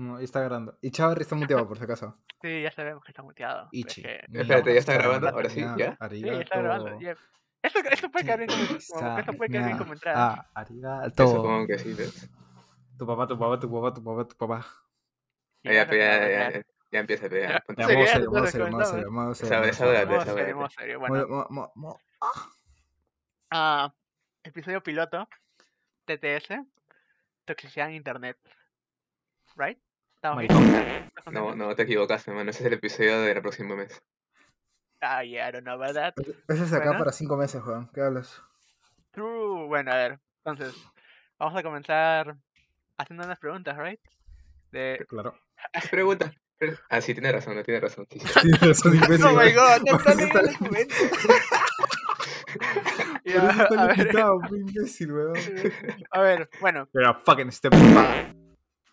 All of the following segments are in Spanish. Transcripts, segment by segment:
No, y está grabando. Y Chavarri está muteado, por si acaso. Sí, ya sabemos que está muteado. pero es Ichi. que- Espérate, ¿ya está grabando? Ahora sí, ya. Sí, ya está grabando. ya. Esto, esto puede quedar bien como, esto puede quedar bien como entrada. Ah, arigato. Yo supongo que sí. ¿ves? Tu papá, tu papá, tu papá, tu papá, tu papá. Ah, Ya, ya, puede ya, ya, ya empieza, ponte Ya, Sería modo serio, modo serio, modo serio, modo serio. Modo serio. serio. Bueno, ah, episodio piloto, TTS, toxicidad en internet. ¿Right? ¿Estamos bien? Maricón. ¿Estás No, no, te equivocaste, mano. Ese es el episodio del próximo mes. Ah, yeah, I don't know about that. Ese es acá Bueno. para cinco meses, Juan. ¿Qué hablas? True. Bueno, a ver. Entonces, vamos a comenzar haciendo unas preguntas, ¿right? De... Claro. Pregunta. pre- Ah, sí, tiene razón, no tiene razón. Sí, imbécil. Oh my god, no está leyendo el documento. Eso está a ver, limitado, imbécil, weón. a ver, bueno, Pero fucking step back.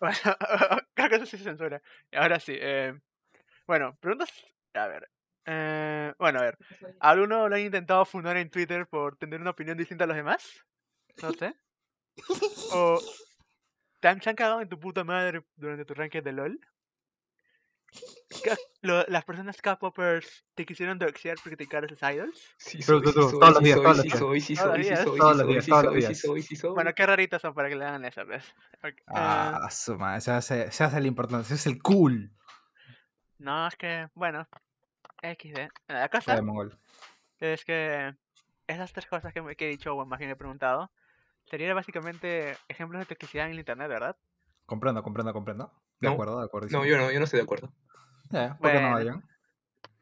Bueno, creo que eso sí se censura. Ahora sí. eh, bueno, preguntas. A ver. eh, bueno, a ver. ¿Alguno lo ha intentado fundar en Twitter por tener una opinión distinta a los demás? No sé. ¿O te han, han cagado en tu puta madre durante tu ranking de LOL? ¿Qué- lo- ¿Las personas K-popers te quisieron doxear por criticar a sus idols? Sí, Pero soy, tú, sí tú, soy, todos los sí días, todos los sí días. soy, sí Todos los soy, sí días, soy, todos sí los días, sí todos los días. Bueno, qué raritos son para que le hagan eso, pues. Ok, eh, Ah, su madre. Se hace, se hace la importancia. Es el cool. no, es que, bueno. XD. La Cara cosa de mongol. es que esas tres cosas que, me- que he dicho, o más bien he preguntado, serían básicamente ejemplos de toxicidad en el internet, ¿verdad? Comprendo, comprendo, comprendo. De No, acuerdo, de acuerdo. No, yo no, yo no estoy de acuerdo. ¿Por qué no, Bueno. Adrián?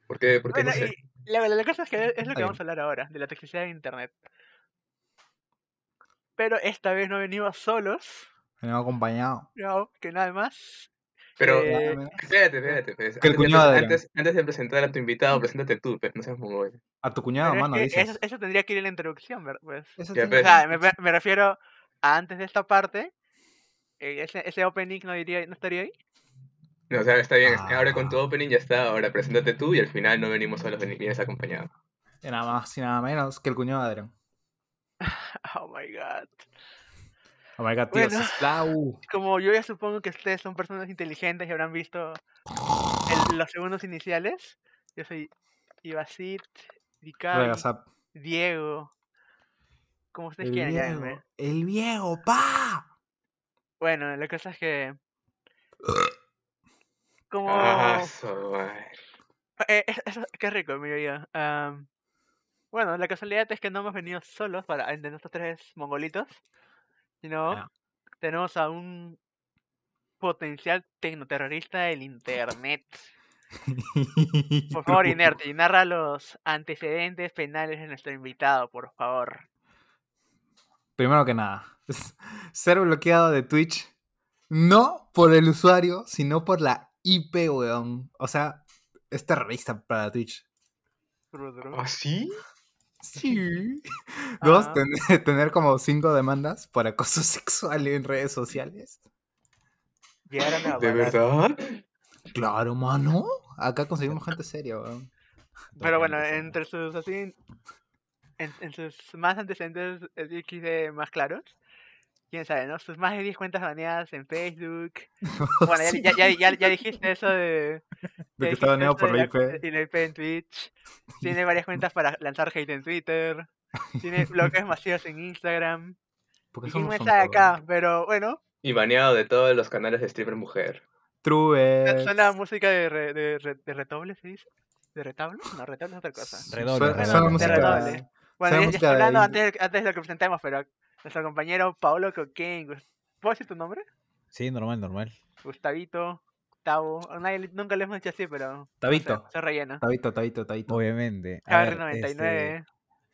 ¿Por qué? Porque Bueno, no sé. y la, la cosa es que es lo que vamos a hablar ahora, de la toxicidad en internet. Pero esta vez no venimos solos, Venimos acompañado. no, que nada más. Pero, eh, espérate, espérate. pues, Que el Antes de cuñado de antes, antes de presentar a tu invitado, preséntate tú, pues, no seas mongol. A tu cuñado, pero es mano, que dices. eso, eso tendría que ir en la introducción, ¿verdad? Pues. Eso Ya, tiene pero- O sea, me, me- refiero a antes de esta parte, eh, ese, ese opening no, diría, no estaría ahí. No, o sea, está bien. Ahora con tu opening ya está. Ahora preséntate tú y al final no venimos solos, vienes acompañado. Y nada más y nada menos que el cuñado de Adrián. Oh my god. Oh my god, tío. Bueno. Como yo ya supongo que ustedes son personas inteligentes y habrán visto el- los segundos iniciales. Yo soy Ruega, Zap. Diego. Como ustedes El quieran viejo. llamarme. El viejo, pa. Bueno, la cosa es que. Como. Ah. Eh, es- eso- qué rico, mira ya. Am, bueno, la casualidad es que no hemos venido solos para entre nosotros tres mongolitos, sino Ah. tenemos a un potencial tecnoterrorista del internet. Por favor, Inerti, narra los antecedentes penales de nuestro invitado, por favor. Primero que nada, ser bloqueado de Twitch no por el usuario, sino por la IP, weón. O sea, es terrorista para Twitch. ¿Ah, sí? Sí. Dos, Ah. ten- tener como cinco demandas por acoso sexual en redes sociales. ¿De verdad? Claro, mano. Acá conseguimos gente seria, weón. Pero bueno, entre sus así, en, en sus más antecedentes XD más claros, quién sabe, ¿no? Sus más de 10 cuentas baneadas en Facebook. Bueno, ya, Sí, ya, ya, ya, ya dijiste eso de. de que está baneado por de la IP. Y la IP en Twitch. Tiene varias cuentas para lanzar hate en Twitter. Tiene bloques masivos en Instagram. Porque Y me weón. acá, pero bueno, Y baneado de todos los canales de streamer mujer. True. suena música de, re- de, re- de redoble, ¿se dice? ¿De retablo? No, retablo es otra cosa. Redoble, Suena- redoble. suena De música- redoble. Bueno, ya, ya hablando antes, de- antes de lo que presentemos, pero nuestro compañero Paolo Coquín, Gus- ¿puedo decir tu nombre? Sí, normal, normal. Gustavito, Tavo, nadie nunca le hemos dicho así, pero no sé, Tabito. se rellena. Tabito, tabito, tabito. Obviamente. A ver, KR99. este,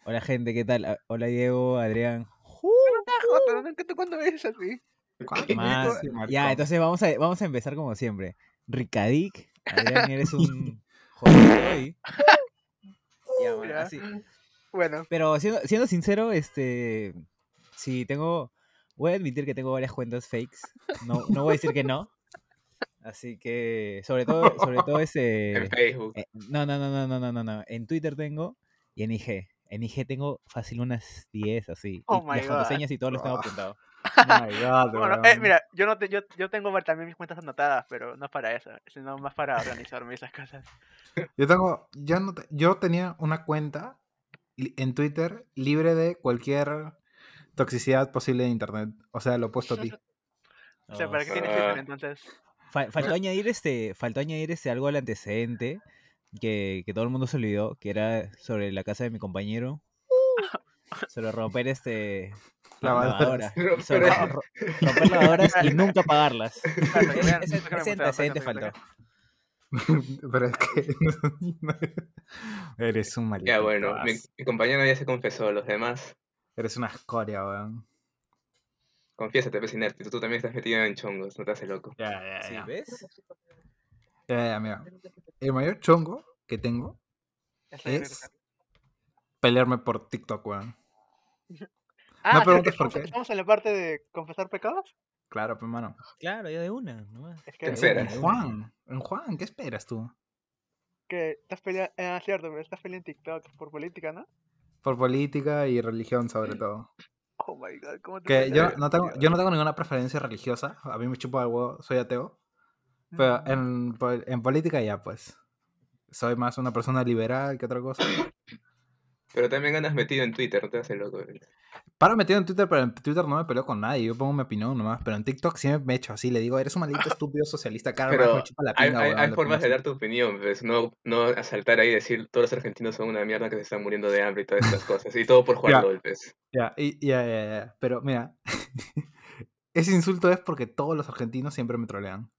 hola gente, ¿qué tal? Ah, Hola Diego, Adrián. Joto, ¿no? ¿Qué- tú ¿Cuándo ves así? ¿Cuánto? Más-. Ya, entonces vamos a, vamos a empezar como siempre. Ricadic, Adrián, eres un jodido hoy. Ya, bueno, así. Bueno, Pero siendo, siendo sincero, este. Sí, tengo. Voy a admitir que tengo varias cuentas fakes. No, no voy a decir que no. Así que. Sobre todo, sobre todo ese. En Facebook. Eh, no, no, no, no, no, no, no, no. En Twitter tengo y en IG. En IG tengo fácil unas 10 así. Oh y my las God. contraseñas y todo lo tengo apuntado. My God, Bueno, eh, mira, yo no te- yo, yo tengo también mis cuentas anotadas, pero no es para eso, sino más para organizarme esas cosas. Yo tengo, yo, no te- yo tenía una cuenta en Twitter libre de cualquier toxicidad posible de internet. O sea, lo opuesto a ti. O sea, ¿para qué tienes. Twitter entonces? Fal- faltó añadir este, faltó añadir este algo al antecedente que, que todo el mundo se olvidó, que era sobre la casa de mi compañero. Sobre romper este Lavadoras. sobre Romper- ro- romper lavadoras y nunca pagarlas. Ese, ese- antecedente faltó. Pero es que. Eres un maldito. Ya bueno, mi, compañero ya se confesó, los demás, Eres una escoria, weón. confiésate, pues inerte, tú también estás metido en chongos, no te haces loco. Ya, ya, ¿Sí, ya. ves? Ya, ya, mira. El mayor chongo que tengo es pelearme por TikTok, weón. Ah, que preguntes por qué. estamos en la parte de confesar pecados. Claro, pues, mano. Claro, ya de una. nomás. Es ¿Qué esperas? En Juan, en Juan, ¿qué esperas tú? que estás peleando, ah, cierto, pero estás peleando en TikTok por política, ¿no? Por política y religión, sobre todo. Oh my god, ¿cómo te Que yo no tengo, yo no tengo ninguna preferencia religiosa. A mí me chupa huevo, soy ateo. Pero Mm. en, en política ya, pues. Soy más una persona liberal que otra cosa. Pero también andas metido en Twitter, no te haces loco. Paro metido en Twitter, pero en Twitter no me peleo con nadie. Yo pongo mi opinión nomás. Pero en TikTok sí me echo así. Le digo, eres un maldito estúpido socialista. Cara, Pero me chupa la hay, pinga, hay, weón", hay le formas de dar tu opinión, pues, no, no asaltar ahí y decir todos los argentinos son una mierda que se están muriendo de hambre y todas estas cosas. Y todo por jugar Ya. LOL, pues. Ya, y- ya, ya, ya. Pero mira, ese insulto es porque todos los argentinos siempre me trolean.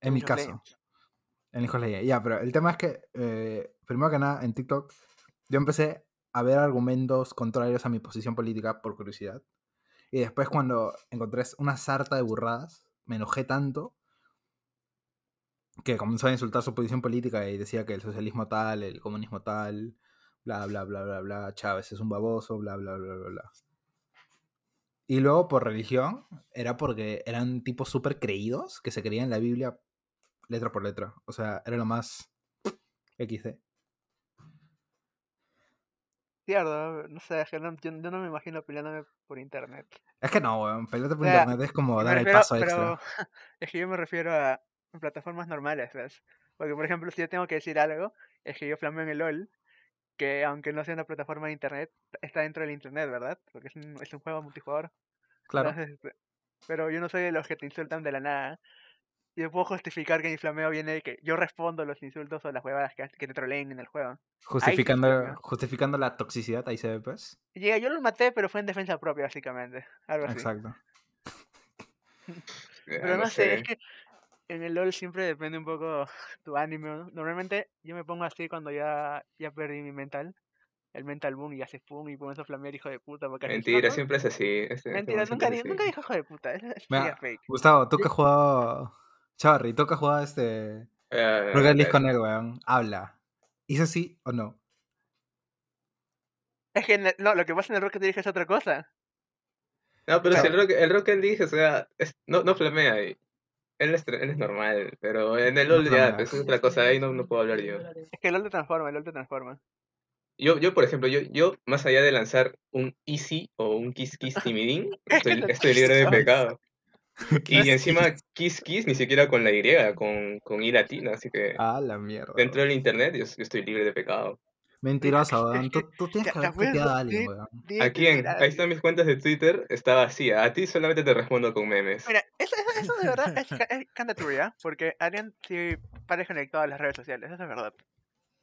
En mi caso. En Hijos. Ya, pero el tema es que, eh, primero que nada, en TikTok, yo empecé a ver argumentos contrarios a mi posición política por curiosidad. Y después, cuando encontré una sarta de burradas, me enojé tanto que comenzó a insultar su posición política y decía que el socialismo tal, el comunismo tal, bla, bla, bla, bla, bla, Chávez es un baboso, bla, bla, bla, bla, bla. Y luego, por religión, era porque eran tipos súper creídos que se creían la Biblia letra por letra. O sea, era lo más XD. Cierto, no sé, que no- yo, yo no me imagino peleándome por internet. Es que no, weón. Pelearte por O sea, internet es como dar el refiero- paso extra. pero es que yo me refiero a plataformas normales, ¿ves? Porque, por ejemplo, si yo tengo que decir algo, es que yo flameo en el LOL, que aunque no sea una plataforma de internet, está dentro del internet, ¿verdad? Porque es un, es un juego multijugador. Claro. Entonces, este, pero yo no soy de los que te insultan de la nada. Yo puedo justificar que mi flameo viene de que yo respondo los insultos o las huevadas que, que te troleen en el juego. Justificando, justificando la toxicidad, ahí se ve, pues. Llega, yo los maté, pero fue en defensa propia, básicamente. Algo así. Exacto. Pero no, sé, es que en el LOL siempre depende un poco tu ánimo. ¿no? Normalmente yo me pongo así cuando ya, ya perdí mi mental. El mental boom y hace pum y comienzo a flamear hijo de puta. Porque encima Mentira, siempre es así. este- Mentira, este nunca, nunca dijo hijo de puta. Es Mira, fake. Gustavo, tú que has jugado. Chavarri, has jugado este. Ah, Rocket League con él, weón. Habla. ¿Hizo sí o no? Es que en el- no, lo que pasa en el Rocket League es otra cosa. No, pero si el Rocket, el Rocket League, o sea, es- no, no flamea ahí. Él es, él es normal, pero en el No LoL ya, flamea. pues, es otra cosa, ahí no, no puedo hablar yo. Es que el LOL te transforma, el LOL te transforma. Yo, yo por ejemplo, yo, yo, más allá de lanzar un Easy o un Kiss Kiss Timidín, estoy, libre de pecado. Y encima Kiss Kiss ni siquiera con la Y, con, con I latina, así que Ah, la mierda. dentro del internet yo, yo estoy libre de pecado. Mentiroso, Es weón. Tú, tú tienes que haber puteado a alguien, weón. ¿A quién? Ahí están mis cuentas de Twitter, está vacía. A ti solamente te respondo con memes. Mira, eso, eso, eso de verdad es, es true, ¿ya? Porque Adrián sí parece conectado a las redes sociales, eso es verdad.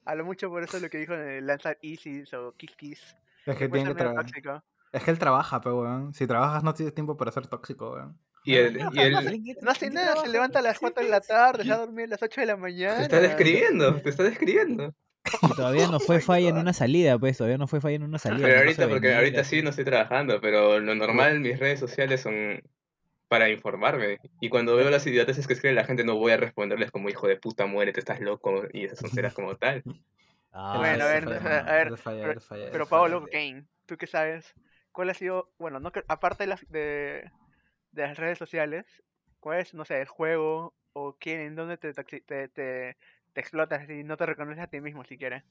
A lo mucho por eso lo que dijo de lanzar Easy o Kiss Kiss. Es que, tiene que medio tra- tóxico. es que él trabaja, pero weón. Si trabajas no tienes tiempo para ser tóxico, weón. Y el, no, y el, no, No hace nada, se levanta a las 4 de la tarde, se va a dormir a las 8 de la mañana. te está describiendo, te está describiendo. Y todavía no fue falla en una salida, pues, todavía no fue falla en una salida. Pero no ahorita, porque venía, ahorita sí no estoy trabajando, pero lo normal, mis redes sociales son para informarme. Y cuando veo las idioteces que escribe la gente, no voy a responderles como hijo de puta, muérete, estás loco, y esas sonceras como tal. Ah, Bueno, a ver, a ver, falla, pero- falla, Pero. Kane, ¿tú qué sabes? ¿Cuál ha sido, bueno, no aparte de las, de, de las redes sociales, cuál es, no sé, el juego o quién, en dónde te, toxi- te, te, te explotas y no te reconoces a ti mismo siquiera?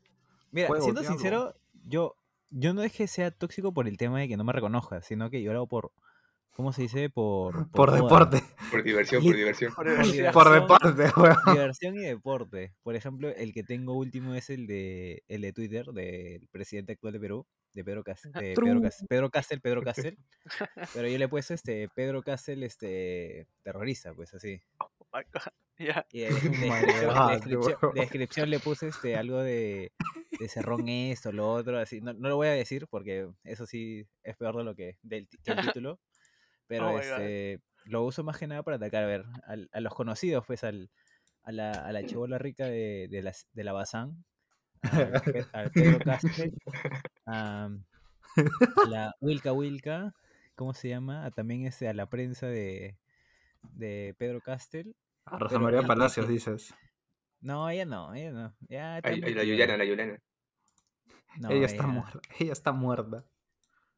Mira, Juego, siendo sincero, yo, yo no es que sea tóxico por el tema de que no me reconozca, sino que yo lo hago por, ¿cómo se dice? Por, Por deporte. Por diversión, por diversión. Por diversidad. Por diversión, deporte, weón. diversión y deporte. Por ejemplo, el que tengo último es el de el de Twitter del presidente actual de Perú, de Pedro Cas- de Pedro. Cas- Pedro Castel, Pedro Castel. Pero yo le he puesto este Pedro Castel este terrorista, pues así. Oh my God. Ya. Y de, descripción, de descripción- de descripción le puse este algo de, de cerrón esto, lo otro, así. No, no lo voy a decir porque eso sí es peor de lo que del ti- que el título. Pero Oh este lo uso más que nada para atacar, a ver, al- a, los conocidos, pues al, a la, a la chibola rica de, de, la, de la Bazán, al, Pe- al Pedro Castel, a, la Wilka Wilka, ¿cómo se llama? A también este, a la prensa de, de Pedro Castel. A Rosa María Palacios, dices. No, ella no, ella no. Ay, ay, la. Yuyana, la. No, ella está ella- muerta. Ella está muerta.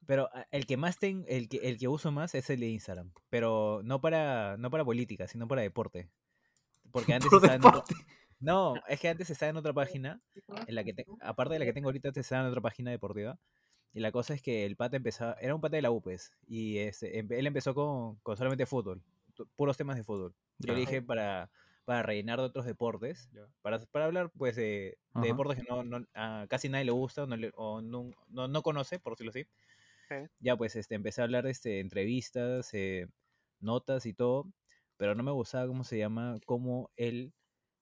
Pero ah, el que más ten, el que el que uso más es el de Instagram, pero no para no para política, sino para deporte. Porque antes Por estaba en. No, es que antes estaba en otra página, en la que te- aparte de la que tengo ahorita, antes estaba en otra página deportiva. Y la cosa es que el pata empezaba, era un pata de la UPES, y este, él empezó con, con solamente fútbol, puros temas de fútbol. Yo le dije para, para rellenar de otros deportes, para, para hablar pues de, de deportes que no, no- a casi nadie le gusta no, le- o no, no, no conoce, por decirlo así. Ok. Ya pues este, empecé a hablar de este, entrevistas, eh, notas y todo, pero no me gustaba cómo se llama, cómo él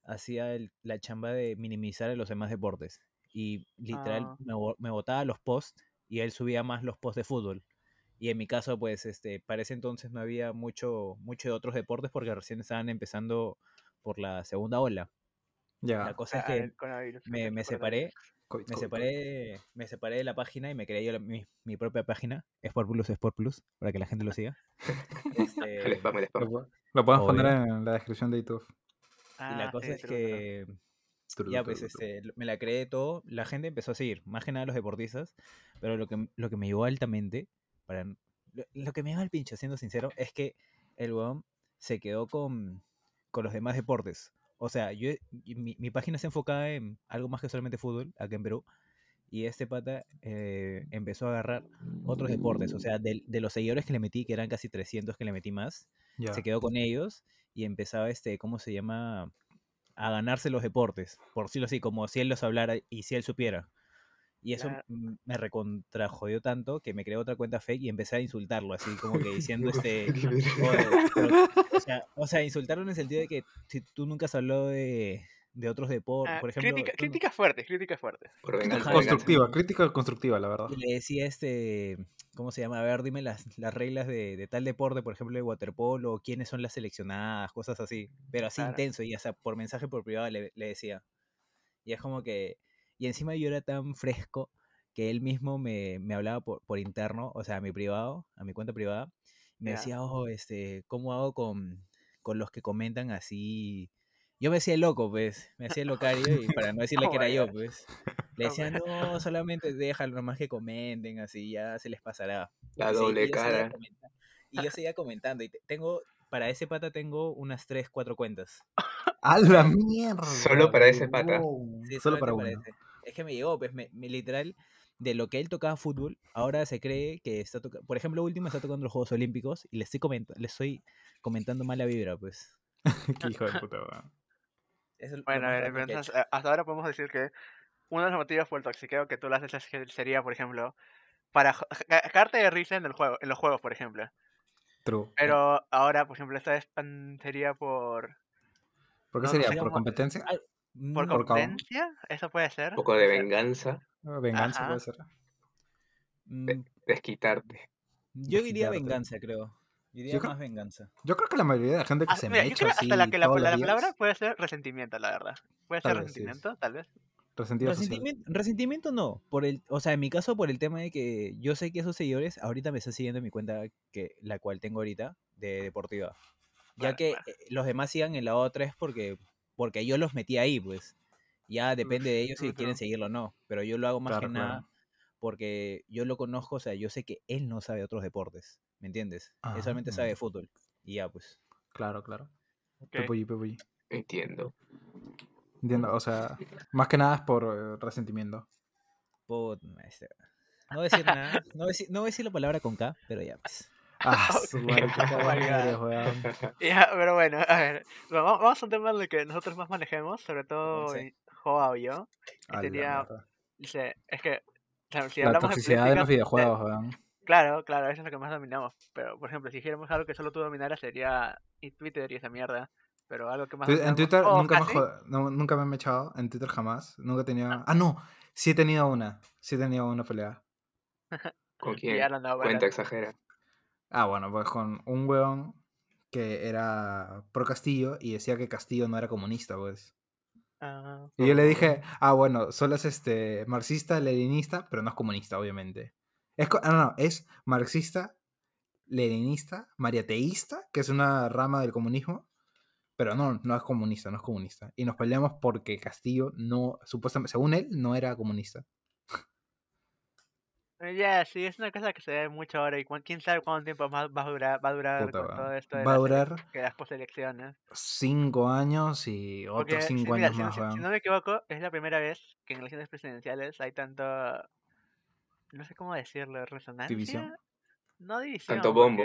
hacía el- la chamba de minimizar a los demás deportes. Y literal Ah. me, me botaba los posts y él subía más los posts de fútbol. Y en mi caso, pues, este, para ese entonces no había mucho, mucho de otros deportes porque recién estaban empezando por la segunda ola. La cosa es Ah, que el me, el me separé, COVID, me COVID, separé, me separé de la página y me creé yo la- mi, mi propia página, Sport Plus, Sport Plus, para que la gente lo siga. El Este, spam, el Lo, spam. lo podemos poner en la descripción de YouTube. Y la cosa sí, es que ya pues este, me la creé todo, la gente empezó a seguir, más que nada los deportistas, pero lo que, lo que me llevó altamente, para, lo, lo que me lleva al pincho, siendo sincero, es que el weón se quedó con, con los demás deportes. O sea, yo, mi, mi página se enfocada en algo más que solamente fútbol, acá en Perú, y este pata eh, empezó a agarrar otros deportes, o sea, del- de, los seguidores que le metí, que eran casi 300 que le metí más, Se quedó con ellos y empezaba, este, ¿cómo se llama? A ganarse los deportes, por decirlo así, como si él los hablara y si él supiera. Y eso Claro. me recontrajodió tanto que me creé otra cuenta fake y empecé a insultarlo, así como que diciendo este... "Oye, pero- o, sea, o sea, insultarlo en el sentido de que si tú nunca has hablado de, de otros deportes, Ah, por ejemplo... crítica, críticas fuertes, críticas fuertes. Venganza. Constructiva, crítica constructiva, la verdad. Y le decía este, ¿cómo se llama? A ver, dime las, las reglas de, de tal deporte, por ejemplo, de waterpolo, quiénes son las seleccionadas, cosas así. Pero así Claro. intenso, y hasta por mensaje por privado le, le decía. Y es como que, y encima yo era tan fresco que él mismo me, me hablaba por, por interno, o sea, a mi privado, a mi cuenta privada, me decía, ojo, este, ¿cómo hago con, con los que comentan así? Yo me hacía el loco, pues, me hacía el locario y para no decirle Oh que era my yo, pues. Le Oh decía, no, solamente déjalo nomás que comenten, así ya se les pasará. La y doble cara. Y yo seguía comentando. Y te- tengo, para ese pata tengo unas 3, 4 cuentas. ¡A la mierda! Solo para ese pata. Sí, Solo para uno. ese. Es que me llegó, pues, me, me literal, de lo que él tocaba fútbol, ahora se cree que está tocando, por ejemplo, último está tocando los Juegos Olímpicos y le estoy, comenta- le estoy comentando mala vibra, pues. Qué hijo de puta, es Bueno, a ver, entonces, hasta ahora podemos decir que uno de los motivos por el toxiqueo que tú lo haces es que sería, por ejemplo, para cagarte de risa en el juego, en los juegos, por ejemplo. True. Pero ahora, por ejemplo, esta vez pan- sería por ¿Por qué no, sería? no sé ¿Por cómo- competencia? Ay, por competencia, eso puede ser. Un poco de venganza, Ah, Venganza Ajá. puede ser. mm, desquitarte. yo diría Desquitarte. venganza, creo. Diría Yo creo- más venganza. Yo creo que la mayoría de la gente que Ah, se mira, me yo echa creo así hasta la que la, palabra puede ser resentimiento, la verdad. Puede Tal ser sí. resentimiento, tal vez. Resentimiento, resentimiento no, por el, o sea, en mi caso por el tema de que yo sé que esos seguidores ahorita me están siguiendo en mi cuenta que la cual tengo ahorita de deportiva. Ya que eh, los demás sigan en la otra es porque porque yo los metí ahí, pues. Ya depende de ellos si quieren seguirlo o no, pero yo lo hago más Claro, que claro. nada porque yo lo conozco, o sea, yo sé que él no sabe otros deportes, ¿me entiendes? Él solamente sabe Ah. de fútbol. Y ya, pues. Claro, claro. Ok. Pepulli, pepulli. Entiendo. Entiendo, o sea, más que nada es por eh, resentimiento. Put- este, No voy a decir nada, no voy a decir, no voy a decir la palabra con K, pero ya, pues. Ah, su madre, Oh. Ya, pero bueno, a ver. Vamos a un tema en el que nosotros más manejemos, sobre todo Once. en Joa o yo. La sería-. Dice, es que. o sea, si La hablamos de toxicidad de los política, de- videojuegos, weón. Claro, claro, eso es lo que más dominamos. Pero, por ejemplo, si dijéramos algo que solo tú dominaras sería y Twitter y esa mierda. Pero algo que más Tu- En dominamos- Twitter o nunca me, no, nunca me he echado, en Twitter jamás. Nunca he tenido. Ah, no, sí he tenido una. Sí he tenido una pelea. ¿Con quién? Cuenta, exagera. Ah, bueno, pues con un weón que era pro Castillo y decía que Castillo no era comunista, pues. Ah, Y yo le dije, ah, bueno, solo es este marxista, leninista, pero no es comunista, obviamente. Es, ah, no, no, es marxista, leninista, mariateísta, que es una rama del comunismo, pero no, no es comunista, no es comunista. Y nos peleamos porque Castillo no, supuestamente, según él, no era comunista. Ya, sí, es una cosa que se ve mucho ahora y quién sabe cuánto tiempo más va a durar, va a durar Puta, con todo esto de Va a durar que las postelecciones. cinco años y otros cinco mira, años si, más, si- no me equivoco, es la primera vez que en elecciones presidenciales hay tanto, no sé cómo decirlo, resonancia. No división. Tanto bombo.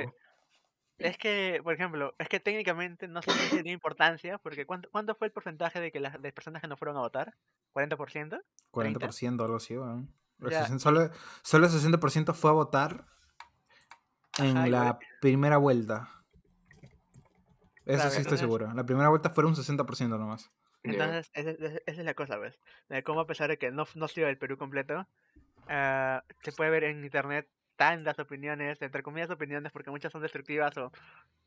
Es que, por ejemplo, es que técnicamente no sé si tiene importancia, porque ¿cuánto, ¿cuánto fue el porcentaje de que las de personas que no fueron a votar? ¿40%? 40% algo así, weón. El Ya. 60 Solo, solo el 60% fue a votar en Ajá, la primera vuelta. Eso Claro, sí estoy entonces- seguro. La primera vuelta fueron un 60% nomás. Entonces, esa, esa- esa es la cosa, ¿ves? De cómo a pesar de que no, no sido el Perú completo, ah, se puede ver en internet tantas opiniones, entre comillas opiniones, porque muchas son destructivas, o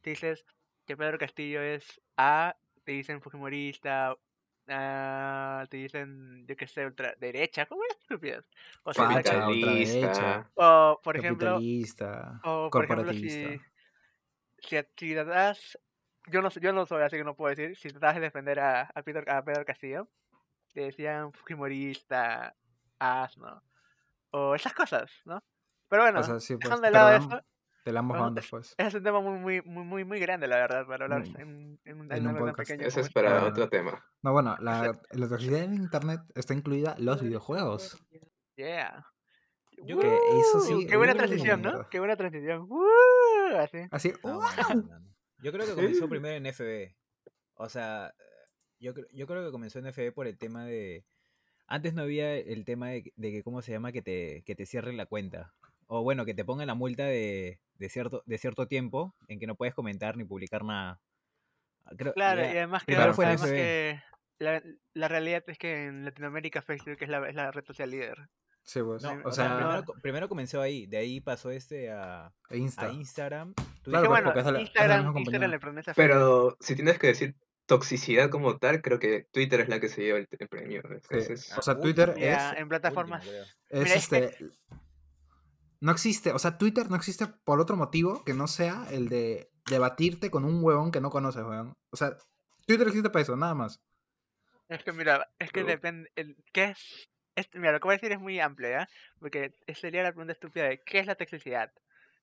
te dices que Pedro Castillo es A, te dicen fujimorista, ah, te dicen, yo qué sé, ultraderecha, ¿cómo es estupidez? O sea, ultraderecha, o por ejemplo, capitalista, o por ejemplo, corporativista. si, si, si tratas, yo no, yo no soy así que no puedo decir, si tratas de defender a, a, Peter, a Pedro Castillo, te decían fujimorista, asno, o esas cosas, ¿no? Pero bueno, O sea, sí, pues, dejando de lado eso, am- de ambos bueno, bandos, pues. es un tema muy, muy, muy, muy, muy grande, la verdad, para hablar Mm, en, en, un- en en un algo tan podcast. pequeño Eso es para Ah. otro tema. No, bueno, la, la toxicidad en internet está incluida los videojuegos. este. Yeah. Yo Que eso sí, Qué buena uh, transición, ¿no? Qué buena transición. Uh, así. Así, No, no, no. Yo creo que comenzó primero en FB. O sea, yo, yo creo que comenzó en FB por el tema de... Antes no había el tema de, de que, ¿cómo se llama? Que te, que te cierren la cuenta. O bueno, que te pongan la multa de, de, cierto, de cierto tiempo en que no puedes comentar ni publicar nada. Ah, Creo, Claro, ya- y además que, fue en además que la, la realidad es que en Latinoamérica Facebook es la, es la red social líder. Sí, pues. No, o o sea, sea, primero, co- primero comenzó ahí, de ahí pasó este a, e Insta. a Instagram. Claro, Dije, pues, bueno, de la Instagram, Instagram le pertenece a Facebook. Pero si tienes que decir toxicidad como tal, creo que Twitter es la que se lleva el, el premio. Sí, O sea, Twitter es, en plataformas. creo. es Mira, es que- este. No existe, o sea, Twitter no existe por otro motivo que no sea el de debatirte con un huevón que no conoces, huevón. O sea, Twitter existe para eso, nada más. Es que mira, es que depende. el- ¿Qué es? es- Mira, lo que voy a decir es muy amplio, ¿ya? Porque sería la pregunta estúpida de ¿qué es la toxicidad?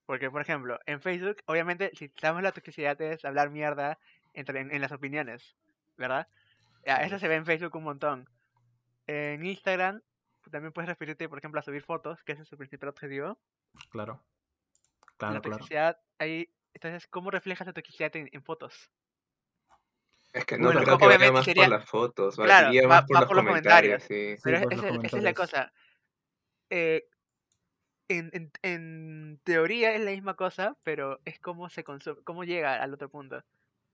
Porque, por ejemplo, en Facebook, obviamente, si sabemos la toxicidad es hablar mierda entre, en, en las opiniones, ¿verdad? Ya, eso se ve en Facebook un montón. En Instagram, también puedes referirte, por ejemplo, a subir fotos, que ese es su principal objetivo. Claro. la Claro, claro. toxicidad, ahí. Entonces, ¿cómo reflejas la toxicidad en, en fotos? es que no Bueno, creo que vaya más sería- por las fotos, va- Claro, va- más por va los por los comentarios. comentarios. sí. Pero Sí, es- pues, los esa, esa es la cosa. Eh, en, en, en teoría es la misma cosa, pero es cómo se consume, cómo llega al otro punto.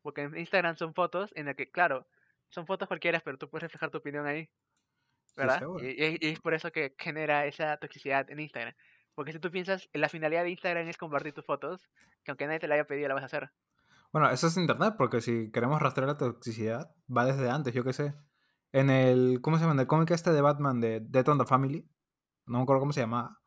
Porque en Instagram son fotos en las que, claro, son fotos cualquiera, pero tú puedes reflejar tu opinión ahí. ¿Verdad? y, y- y es por eso que genera esa toxicidad en Instagram. Porque si tú piensas, la finalidad de Instagram es compartir tus fotos, que aunque nadie te la haya pedido, la vas a hacer. Bueno, eso es internet, porque si queremos rastrear la toxicidad, va desde antes, yo qué sé. En el, ¿cómo se llama? En el cómic este de Batman de Death on the Family, no me acuerdo cómo se llamaba,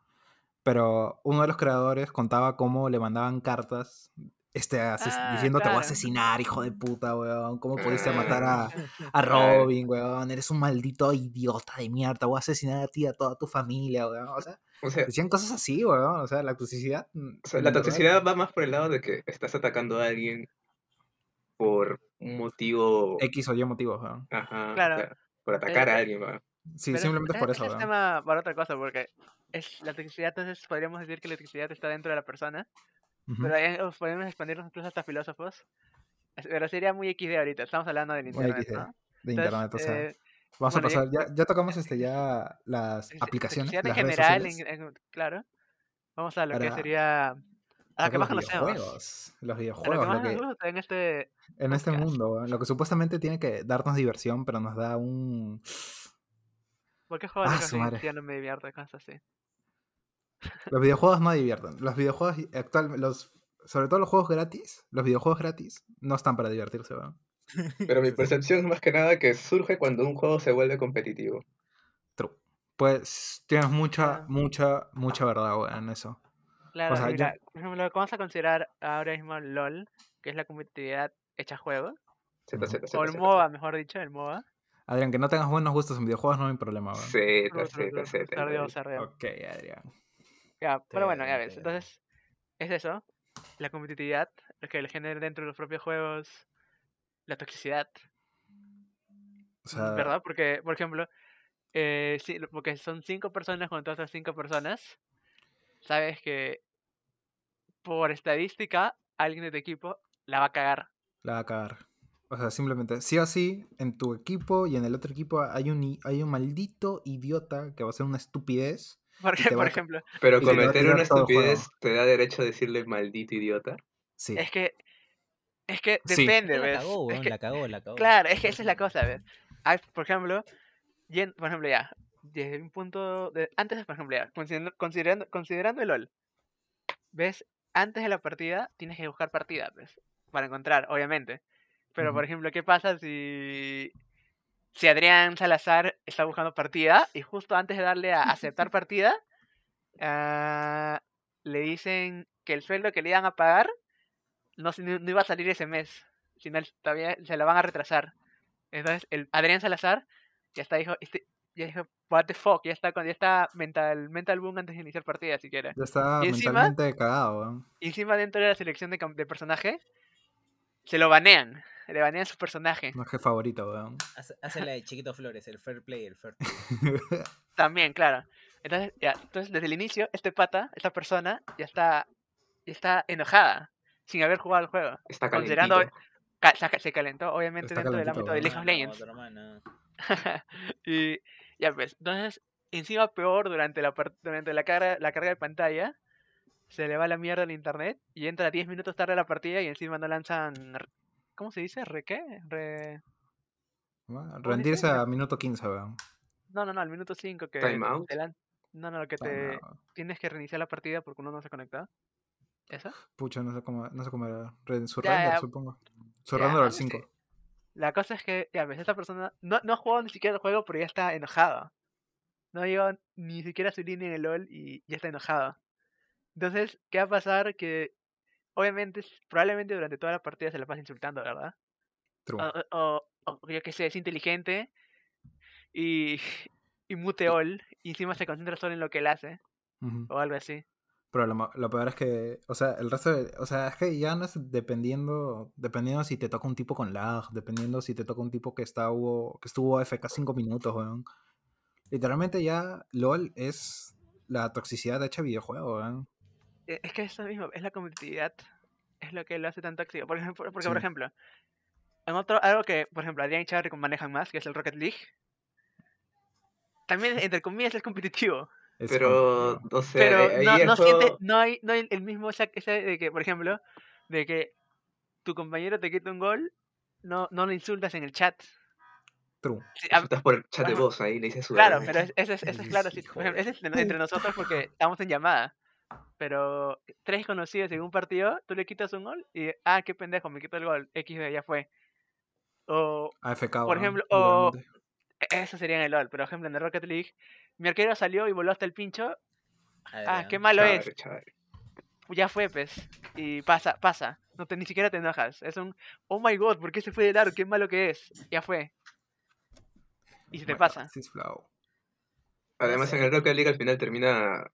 pero uno de los creadores contaba cómo le mandaban cartas este, ases- Ah, diciendo te voy a asesinar, hijo de puta, weón. ¿Cómo pudiste matar a, a Robin, weón? Eres un maldito idiota de mierda, voy a asesinar a ti y a toda tu familia, weón. O sea, O sea, decían cosas así, weón. O sea, la toxicidad. mm, o sea, en la toxicidad va más por el lado de que estás atacando a alguien por un motivo. X o Y motivos, weón. Ajá, Claro. claro, por atacar Eh, a alguien, va. Sí, simplemente es por eso, es weón. tema para otra cosa, porque es la toxicidad, entonces podríamos decir que la toxicidad está dentro de la persona. Pero ahí, podemos expandirnos incluso hasta filósofos. Pero sería muy XD ahorita, estamos hablando del internet, XD, ¿no? de Entonces, internet, o sea. eh, Vamos bueno, a pasar, ya, ya tocamos este ya las aplicaciones, en las redes general, sociales. en- en- claro. Vamos a lo que sería... A lo Toca que más conocemos. Los lo que videojuegos, más lo que, en este... en este mundo, lo que supuestamente tiene que darnos diversión, pero nos da un... ¿Por qué juego Ah, madre. ya no me divierto cosas así? Los videojuegos no divierten. Los videojuegos actualmente, los, sobre todo los juegos gratis, los videojuegos gratis no están para divertirse, weón. Pero mi percepción es más que nada que surge cuando un juego se vuelve competitivo. True. Pues tienes mucha, mucha, mucha verdad, weón, en eso. Claro, sea, y yo- mira, por ejemplo, vamos a considerar ahora mismo LOL, que es la competitividad hecha juego, Z, Z, Z, o el MOBA, mejor dicho, el MOBA. Adrián, que no tengas buenos gustos en videojuegos no hay problema, weón. Z. Z, Z. Ok, Adrián. Ya, pero bueno, ya ves. Entonces, es eso. La competitividad, lo que el género dentro de los propios juegos, la toxicidad, O sea, ¿verdad? Porque, por ejemplo, eh, sí, porque son cinco personas contra otras cinco personas, sabes que por estadística, alguien de tu equipo la va a cagar. la va a cagar. O sea, simplemente, sí o sí, en tu equipo y en el otro equipo hay un, hay un maldito idiota que va a hacer una estupidez. Porque, por a- ejemplo, Pero cometer una estupidez te da derecho a decirle maldito idiota. Sí. es que, es que Sí. depende, la ¿ves? cagó, Es que- la cagó, la cagó. Claro, es que esa es la cosa, ¿ves? Hay, por ejemplo, yen- por ejemplo, ya, desde un punto de, antes, por ejemplo, ya, considerando, considerando, considerando el LOL, ¿ves? Antes de la partida tienes que buscar partida, ¿ves? Para encontrar, obviamente. Pero, por ejemplo, ¿qué pasa si, si Adrián Salazar está buscando partida y justo antes de darle a aceptar partida, ah, le dicen que el sueldo que le iban a pagar no, se- no iba a salir ese mes, sino todavía se la van a retrasar. Entonces, el Adrián Salazar ya está, dijo, este, ya dijo, what the fuck, ya está, ya está mental, mental boom antes de iniciar partida, si quiere. Ya está y encima- mentalmente cagado. Y encima dentro de la selección de, de personaje, se lo banean, le banean su personaje. No es que favorito, weón. Hace, la de Chiquito Flores, el fair play, el fair play. También, claro. Entonces, ya, entonces desde el inicio, este pata, esta persona, ya está, ya está enojada, sin haber jugado al juego. Está Considerando-. Ca- se- calentó, obviamente, Está dentro del ámbito de. League of Legends. y ya pues, entonces, encima peor durante la durante la carga, la carga de pantalla, se le va la mierda al internet y entra 10 minutos tarde a la partida y encima no lanzan ¿cómo se dice? ¿Re qué? Re... Dice? Rendirse a minuto 15, weón. No, no, no, al minuto 5 que Time out. No, no, que Ah, te tienes que reiniciar la partida porque uno no se ha conectado. ¿Eso? Pucha, no sé cómo, no sé cómo era. Re- Su Ya, render, ya. supongo. Su Ya, render al no sé. 5. La cosa es que, ya ves, esta persona no, no ha jugado ni siquiera el juego, pero ya está enojado. No ha llegado ni siquiera a su línea en el LOL y ya está enojado. Entonces, ¿qué va a pasar? Que obviamente, probablemente durante toda la partida se la pasa insultando, ¿verdad? True. O, o- yo que sé, es inteligente y, y mute all y encima se concentra solo en lo que él hace o algo así. Pero lo, peor es que, o sea, el resto de, o sea, es que ya no es dependiendo, dependiendo si te toca un tipo con lag, dependiendo si te toca un tipo que está hubo, que estuvo AFK 5 minutos, weón. Literalmente ya LOL es la toxicidad hecha videojuego, weón. E- Es que eso mismo, es la competitividad, es lo que lo hace tan tóxico. Por ejemplo, porque, por Sí. ejemplo, en otro, algo que, por ejemplo, Adrián y Charry manejan más, que es el Rocket League, también, entre comillas, es competitivo. Pero, no sé, Pero ahí no, no juego- siente, no hay, no hay el mismo ese de que, por ejemplo, de que tu compañero te quita un gol, no, no lo insultas en el chat. True. Sí, a- Estás por el chat de voz ahí, le dices su Claro, pero es- ese es, ese es claro, sí, por ejemplo, ese es entre, entre nosotros porque estamos en llamada. Pero tres conocidos en un partido, tú le quitas un gol y, ah, qué pendejo, me quito el gol, XD, ya fue. O AFK, Por ejemplo, o- e- eso sería en el LOL, pero por ejemplo en el Rocket League, mi arquero salió y voló hasta el pincho, ah, qué malo es, ya fue, pues. Y pasa, pasa. No te, ni siquiera te enojas. Es un, oh my god, ¿por qué se fue de largo? Qué malo que es. Ya fue. Y se te pasa. Además, sé. en el Rocket League al final termina.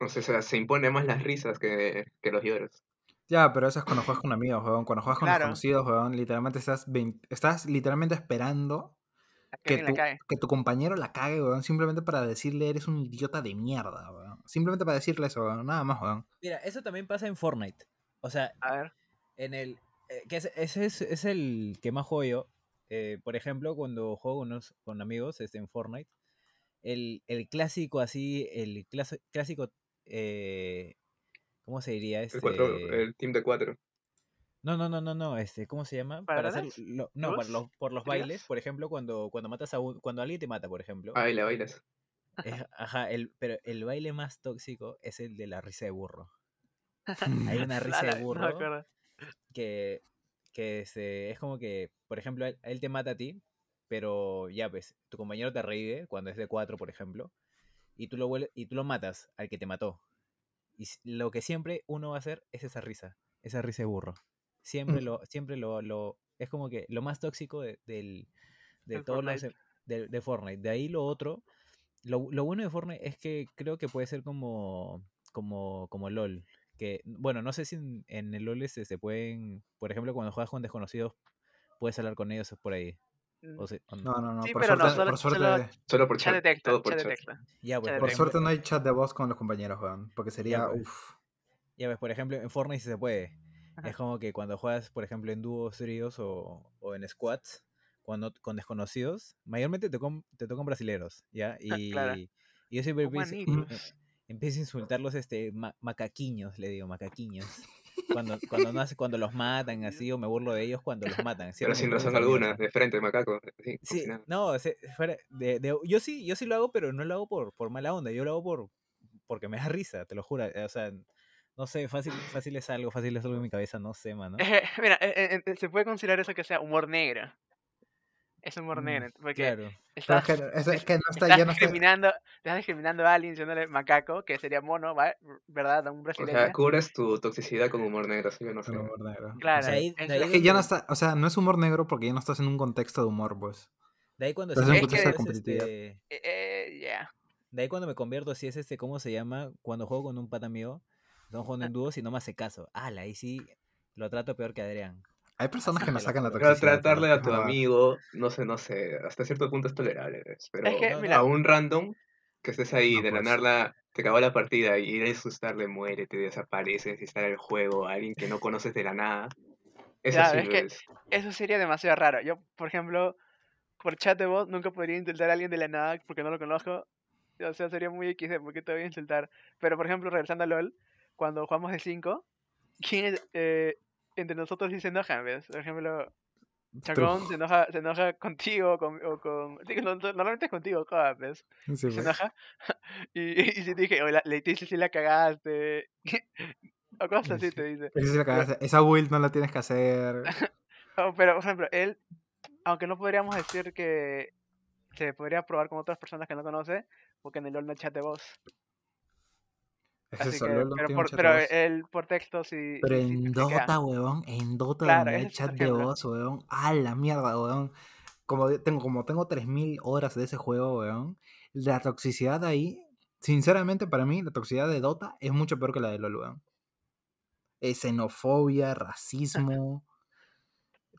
No sé, o sea, se impone más las risas que, que los lloros. Ya, pero eso es cuando juegas con amigos, weón. Cuando juegas con Claro. desconocidos, weón, literalmente estás, vein- estás literalmente esperando que tu, que tu compañero la cague, weón, simplemente para decirle eres un idiota de mierda, weón. Simplemente para decirle eso, weón, nada más, weón. Mira, eso también pasa en Fortnite. O sea, A ver. en el. eh, que ese, ese es, es el que más juego yo. Eh, por ejemplo, cuando juego con, unos- con amigos este, en Fortnite, el, el clásico así, el clase- clásico. Eh, ¿Cómo se diría? El, Este, cuatro, el team de cuatro. No, no, no, no, no, este, ¿cómo se llama? Para hacer, no, para los, por los bailes, por ejemplo, cuando, cuando matas a un, cuando alguien te mata, por ejemplo. Ah, y le bailas. es- ajá, el, pero el baile más tóxico es el de la risa de burro. Hay una risa de burro que, que se- es como que, por ejemplo, él, él te mata a ti, pero ya pues, tu compañero te revive cuando es de 4, por ejemplo, y tú lo vuelves, y tú lo matas al que te mató. Y lo que siempre uno va a hacer es esa risa, esa risa de burro. Siempre lo, siempre lo, lo, es como que lo más tóxico de, del, de todos los Fortnite. em- de, de Fortnite. De ahí lo otro, lo, lo bueno de Fortnite es que creo que puede ser como, como, como LOL. Que, bueno, no sé si en, en el LOL este se pueden, por ejemplo, cuando juegas con desconocidos, puedes hablar con ellos por ahí. O se- o no. No, no, no. Sí, por pero no, suerte, solo- por suerte, solo- Solo por Chat todo por chat chat. Ya, pues, chat por suerte no hay chat de voz con los compañeros, weón. Porque sería, pues. uff. ya ves, por ejemplo, en Fortnite sí se puede. Ajá. Es como que cuando juegas, por ejemplo, en dúos, tríos o, o en squads, cuando, con desconocidos, mayormente te, com- te tocan brasileros, ¿ya? Y, Claro. y yo siempre empiezo, em- empiezo a insultarlos, este, ma- macaquiños, le digo, macaquiños. Cuando, cuando, no hace, cuando los matan así, o me burlo de ellos cuando los matan. Pero sin razón alguna, de frente, macaco. Sí, como Sí, no, se- fuera de, de- yo sí, yo sí lo hago, pero no lo hago por, por mala onda, yo lo hago por porque me da risa, te lo juro. eh, O sea, no sé, fácil, fácil es algo, fácil es algo en mi cabeza, no sé, mano. Eh, Mira, eh, eh, se puede considerar eso que sea humor negro. Es humor Mm, negro, porque Claro. Pero estás, es que, es, es que no está, estás no discriminando, estás discriminando a alguien diciéndole macaco, que sería mono, ¿va? ¿verdad? A un O brasileño. sea, cubres tu toxicidad con humor negro, sí, yo no sé. con humor negro. claro, sea, ahí- es- de ahí Es que ya no está, o sea, no es humor negro porque ya no estás en un contexto de humor, pues. De ahí cuando Pero sí es un me contexto de convierto, es competitividad. este, eh, eh, ya. de ahí cuando me convierto, si es este, ¿cómo se llama? Cuando juego con un pata mío, estamos jugando en dúos y no me hace caso. Ala, ahí sí lo trato peor que Adrián. Hay personas que lo sacan la juro. Pero toxicidad. tratarle a es tu amigo, no sé, no sé, hasta cierto punto es tolerable, pero que, No, mira, a un random que estés ahí, No, de la pues. nada te acabó la partida y ir a asustarle, muere, te desapareces, instala el juego a alguien que no conoces de la nada. Eso Ya, sí es que- es- eso sería demasiado raro. Yo, por ejemplo, por chat de voz nunca podría insultar a alguien de la nada porque no lo conozco. O sea, sería muy XD, porque te voy a insultar. Pero, por ejemplo, regresando a LOL, cuando jugamos de 5, ¿quién es, eh, entre nosotros sí se enojan, ¿ves? Por ejemplo, Chacón se enoja, se enoja contigo con, o con... Normalmente es contigo, joder, ¿ves? Sí, se pues. enoja. Y, y, si te dije, o la, le si la cagaste. o cosas así te dice. Esa, sí la cagaste. Esa build no la tienes que hacer. Pero, por ejemplo, él, aunque no podríamos decir que se podría probar con otras personas que no conoce, porque en el LOL no chat de voz. Así que, pero, por, pero él por texto sí. Pero sí- en. Dota, weón, en Dota Claro, es otro chat de voz, weón. Ah, la mierda, weón. Como tengo, como tengo 3000 horas de ese juego, weón. La toxicidad ahí, sinceramente, para mí, la toxicidad de Dota es mucho peor que la de LOL, weón. Es xenofobia, racismo.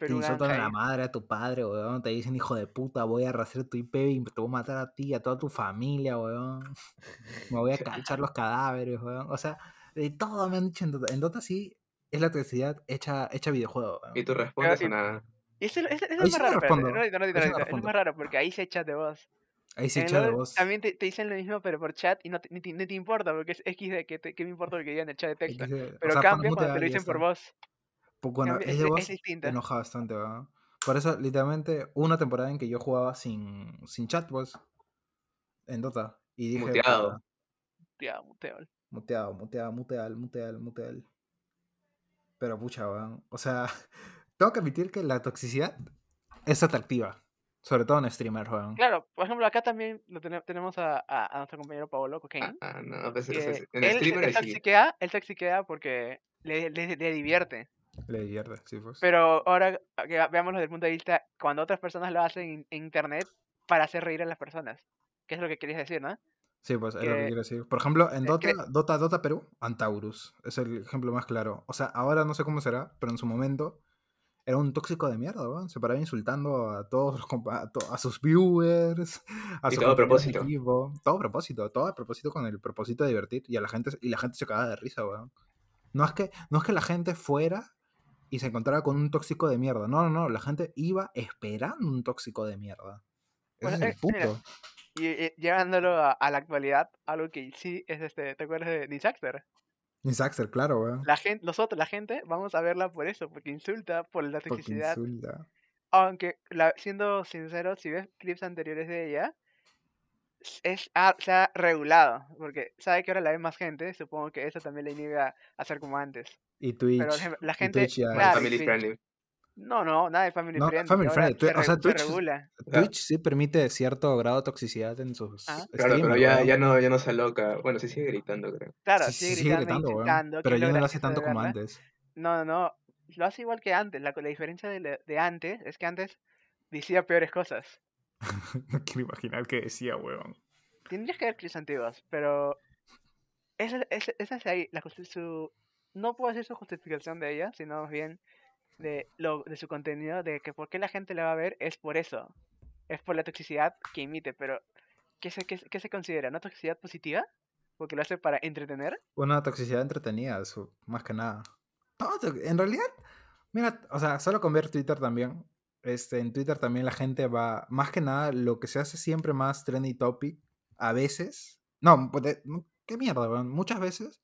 Te Pero un insultan a la madre, a tu padre, weón. Te dicen, hijo de puta, voy a arrasar tu IP y te voy a matar a ti y a toda tu familia, weón. Me voy a cachar los cadáveres, weón. O sea, de todo me han dicho en Dota. En Dota sí es la toxicidad hecha, hecha videojuego, weón. Y tú respondes y- o nada. Eso Ahí es más sí me raro, me un ratito, Es más raro porque ahí se chat de voz. Ahí sí En echa de voz. También te, te dicen lo mismo, pero por chat y no te, ni, te- ni te importa porque es XD. ¿Qué, te- qué me importa lo que digan en el chat de texto? XD. O Pero sea, cambia cuando te lo dicen por voz. Bueno, Cambia- es es, de es distinta. enoja bastante, weón. Por eso, literalmente, una temporada en que yo jugaba sin, sin chat, pues, en Dota. Y dije, Muteado. puta, Tía, muteo. Muteado, muteado, muteal, muteal, muteal. Pero pucha, weón. O sea, tengo que admitir que la toxicidad es atractiva. Sobre todo en streamers, weón. Claro, por ejemplo, acá también lo tene- tenemos a, a, a nuestro compañero Paolo Ah, Cocaine. ah, no, pues, que sea, en él, se- streamer él ahí sí. toxiquea, él toxiquea porque le, le, le divierte. Le divierte, sí, pues. Pero ahora que veámoslo desde el punto de vista, cuando otras personas lo hacen en, internet para hacer reír a las personas. ¿Qué es lo que querías decir, no? Sí, pues es lo que que- quiero decir. Por ejemplo, en eh, Dota, que- Dota, Dota Perú, Antaurus. Es el ejemplo más claro. O sea, ahora no sé cómo será, pero en su momento era un tóxico de mierda, weón. Se paraba insultando a todos los a, to- a sus viewers, a Y sus todo propósito. equipo. Todo a propósito, todo a propósito con el propósito de divertir. Y a la gente, y la gente se cagaba de risa, weón. No es que, no es que la gente fuera y se encontrara con un tóxico de mierda. No, no, no. La gente iba esperando un tóxico de mierda. Ese Bueno, es el eh, punto. Y, y llevándolo a, a la actualidad, algo que sí es este, ¿te acuerdas de Disaster? Insaxer, claro, weón. La gente, nosotros, la gente, vamos a verla por eso, porque insulta por la Porque toxicidad. insulta. Aunque, la, siendo sincero, si ves clips anteriores de ella, es, ha- se ha regulado, porque sabe que ahora la ve más gente, supongo que eso también le inhibe a, a ser como antes. Y Twitch. la gente, Twitch ya- claro, family friendly. no, no, nada de family No, friendly, family friendly, se, o sea, se Twitch regula. Twitch sí permite cierto grado de toxicidad en sus Ah. Claro, pero ya, ya, no, ya no se aloca. Bueno, sí sigue gritando, creo. Claro, Sí, sigue sí, gritando, gritando, Pero ya lo no lo hace tanto como antes. No, no, lo hace igual que antes. La, la diferencia de, la- de antes es que antes decía peores cosas. No quiero imaginar qué decía, weón. Tendrías que ver clips antiguos, pero esa, es ahí, la, su, no puedo decir su justificación de ella, sino más bien de, lo, de su contenido, de que por qué la gente la va a ver es por eso, es por la toxicidad que emite, pero ¿qué se, qué, se- considera? ¿Una toxicidad positiva? Porque lo hace para entretener. Una toxicidad entretenida, eso, más que nada. No, en realidad, mira, o sea, solo con ver Twitter también. Este, en Twitter también la gente va, más que nada, lo que se hace siempre más trendy topic, a veces, no, qué mierda, muchas veces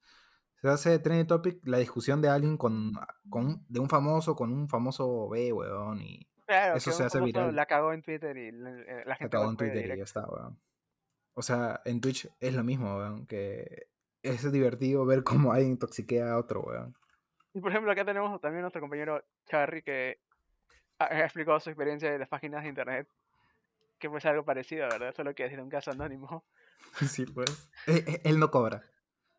se hace trendy topic la discusión de alguien con, con un- de un famoso con un famoso B, weón, y Claro, Eso que se hace viral. la cagó en Twitter y la, eh, la se gente acabó en golpea Twitter y ya está, weón. O sea, en Twitch es lo mismo, weón, que es divertido ver cómo alguien toxiquea a otro, weón. Y por ejemplo, acá tenemos también nuestro compañero Charry que ha, explicado su experiencia de las páginas de internet, que fue algo parecido, ¿verdad? Solo que es de un caso anónimo. Sí, pues. Eh, eh, Él no cobra.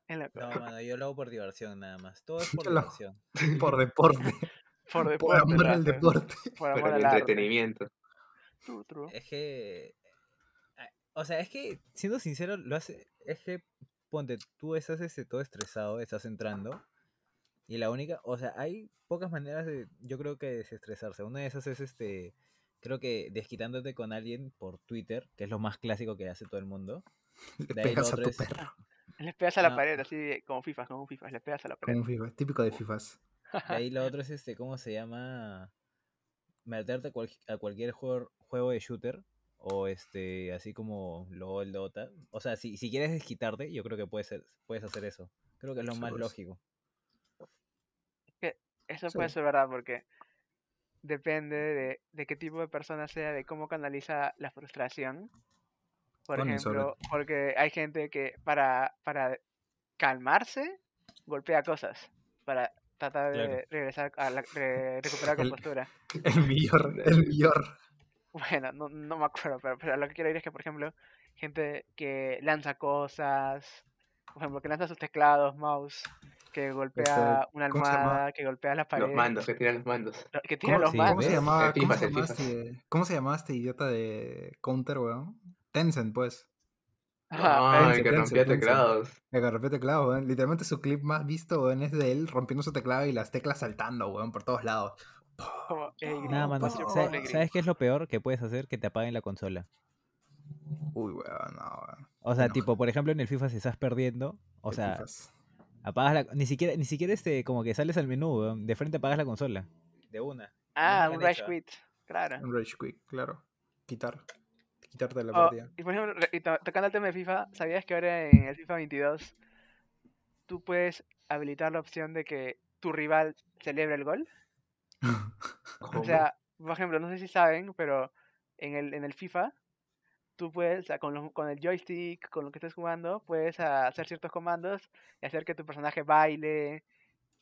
En la, No, mano, yo lo hago por diversión nada más. Todo es por diversión. Por deporte. por por deporte. amor lo al hace, deporte. Por amor al entretenimiento. True, true. Es que. O sea, es que, siendo sincero, lo hace. Es que, ponte, tú estás este, todo estresado, estás entrando. Y la única. O sea, hay pocas maneras de. Yo creo que desestresarse. Una de esas es este. Creo que desquitándote con alguien por Twitter, que es lo más clásico que hace todo el mundo. Le De ahí lo pegas a otro tu es- perro. Les pegas a la No. pared, así como FIFA, como FIFA, les pegas a la pared. Como un FIFA. Típico de FIFAs. De ahí lo otro es este, ¿cómo se llama? Meterte a, cual- a cualquier juego, juego de shooter. O este, así como LOL, Dota. O sea, si, si quieres desquitarte, yo creo que puedes, ser- puedes hacer eso. Creo que es lo más pues. lógico. Eso Sí. puede ser verdad porque depende de, de qué tipo de persona sea, de cómo canaliza la frustración. Por ejemplo, porque hay gente que para, para calmarse golpea cosas para tratar de Claro. regresar a la, re- recuperar compostura. El millor. El millor. Bueno, no, no me acuerdo, pero, pero lo que quiero decir es que, por ejemplo, gente que lanza cosas, por ejemplo, que lanza sus teclados, mouse, que golpea una Este, ¿cómo se llama? almohada, que golpea la pared, Los mandos, que tiran los mandos. que tira ¿Cómo, los mandos. este, ¿Cómo se llamaba este idiota de Counter, weón? Tencent, pues. Ah, Tencent, que rompía Tencent. teclados. Que rompió teclado, weón. Literalmente su clip más visto, weón, es de él rompiendo su teclado y las teclas saltando, weón, por todos lados. como, "Ey, No, Nada, mano. ¿sabes- poco de ¿Sabes qué es lo peor que puedes hacer? Que te apaguen la consola. Uy, weón, no, weón. O sea, tipo, por ejemplo, en el FIFA si estás perdiendo, o sea, fifas. apagas la... Ni siquiera, ni siquiera este, como que sales al menú, weón, de frente apagas la consola. De una. Ah, un hecho. Quit, claro. Un Rage Quick, claro. Quitar. Quitarte de la Oh, partida. y por ejemplo, y to- tocando el tema de FIFA, ¿sabías que ahora en el FIFA 22 tú puedes habilitar la opción de que tu rival celebre el gol? O sea, por ejemplo, no sé si saben, pero en el, en el FIFA, tú puedes, o sea, con, los- con el joystick, con lo que estés jugando, puedes hacer ciertos comandos y hacer que tu personaje baile,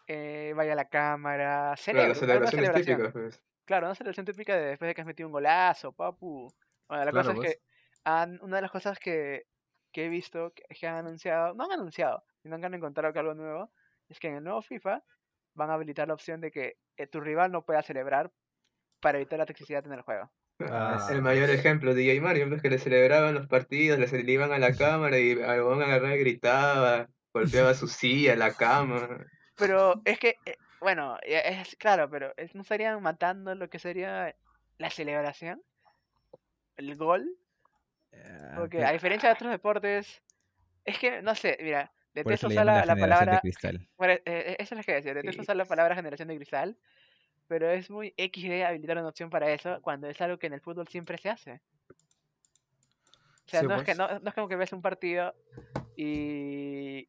eh, vaya a la cámara, Claro, celebre, alguna celebraciones típicas, pues. Claro, una celebración típica de después de que has metido un golazo, papu. Bueno, la Claro, cosa es pues. que han, una de las cosas que, que he visto que, que han anunciado, no han anunciado, sino que han encontrado que algo nuevo, es que en el nuevo FIFA van a habilitar la opción de que eh, tu rival no pueda celebrar para evitar la toxicidad en el juego. Ah. El mayor ejemplo, DJ Mario, pues que le celebraban los partidos, le, le iban a la cámara y algún agarraba y gritaba, golpeaba su silla, la cama. Pero es que, eh, bueno, eh, es claro, pero es- no estarían matando lo que sería la celebración, el gol, Ah, porque a diferencia de otros deportes, es que, no sé, mira, Detesto usar la, la de palabra. cristal. Bueno, eh, eso es lo que decía. Detesto Sí. usar la palabra generación de cristal. Pero es muy XD habilitar una opción para eso cuando es algo que en el fútbol siempre se hace. O sea, Sí, no, es que, pues. no, no es como que ves un partido y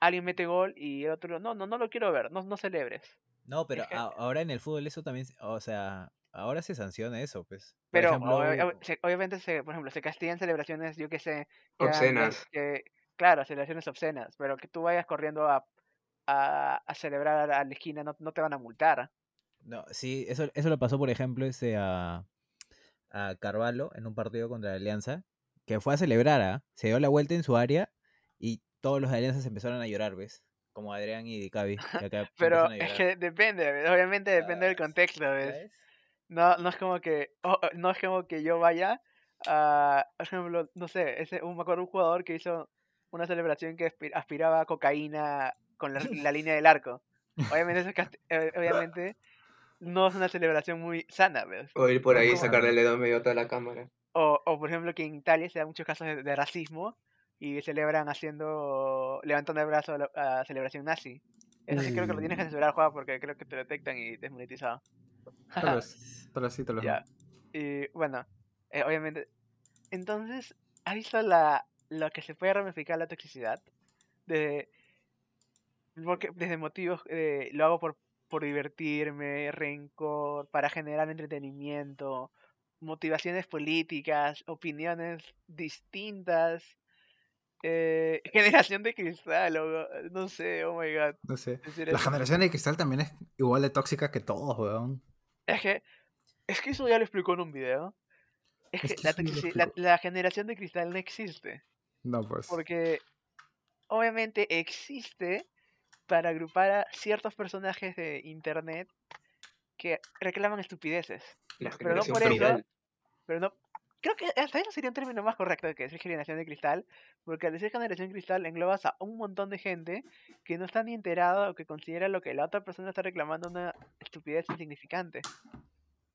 alguien mete gol y el otro, no, no, no lo quiero ver, no, no celebres. No, pero que- ahora en el fútbol eso también, o sea, ahora se sanciona eso, pues. Pero ejemplo, ob- obviamente, se, por ejemplo, se castigan celebraciones, yo que sé, Obscenas. que, claro, celebraciones obscenas, pero que tú vayas corriendo a, a, a celebrar a la esquina, no, no te van a multar. No, sí, eso, eso lo pasó, por ejemplo, ese a, a Carvalho en un partido contra la Alianza, que fue a celebrar, ¿ah? se dio la vuelta en su área y todos los de Alianza se empezaron a llorar, ¿ves? Como Adrián y Dicavi, Pero es que depende, obviamente depende del Ah, contexto, ¿Ya ¿ves? ves? No, no es como que, oh, oh, no es como que yo vaya a, por ejemplo, no sé, ese, un, me acuerdo un jugador que hizo una celebración que aspi- aspiraba a cocaína con la, la línea del arco. Obviamente, eso es eh, obviamente no es una celebración muy sana, ¿ves? O ir por No ahí y sacarle el dedo medio a toda la cámara. O, o por ejemplo que en Italia se dan muchos casos de, de racismo y celebran haciendo, levantando el brazo a la a celebración nazi. Eso sí creo que lo tienes que Mm. censurar, juego, porque creo que te detectan y te es monetizado. Tal vez, tal vez sí, tal vez. Ya. Y bueno, eh, obviamente. Entonces, ¿has visto la, lo que se puede ramificar la toxicidad? De, porque, desde motivos de lo hago por, por divertirme, rencor, para generar entretenimiento, motivaciones políticas, opiniones distintas, eh, generación de cristal, o, no sé, oh my god. No sé. La generación de cristal también es igual de tóxica que todos, weón. Es que, es que eso ya lo explicó en un video. Es Es que, la, la- generación de cristal no existe. No, pues. Porque obviamente existe para agrupar a ciertos personajes de internet que reclaman estupideces. La Pero no por eso. Pero no. Creo que hasta eso sería un término más correcto que decir generación de cristal. Porque al decir generación cristal englobas a un montón de gente que no está ni enterado o que considera lo que la otra persona está reclamando una estupidez insignificante.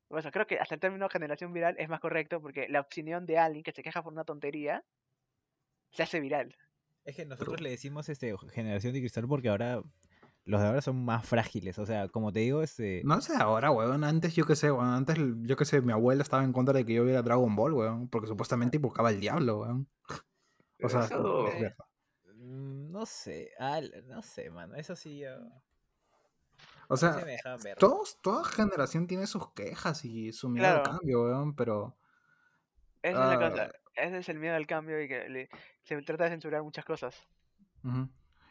Por eso creo que hasta el término generación viral es más correcto porque la opinión de alguien que se queja por una tontería se hace viral. Es que nosotros le decimos este generación de cristal porque ahora los de ahora son más frágiles. O sea, como te digo, este. No sé ahora, weón. Antes yo qué sé, weón. Antes yo qué sé, mi abuela estaba en contra de que yo viera Dragon Ball, weón. Porque supuestamente invocaba al diablo, weón. O sea, Eso- es verdad. mm, No sé, ah, l- no sé, mano. Eso sí ya. O sea, ver. todos, toda generación tiene sus quejas y su miedo al cambio, weón. Pero Esa es la Ah. cosa. Ese es el miedo al cambio y que le- se trata de censurar muchas cosas. Ujú.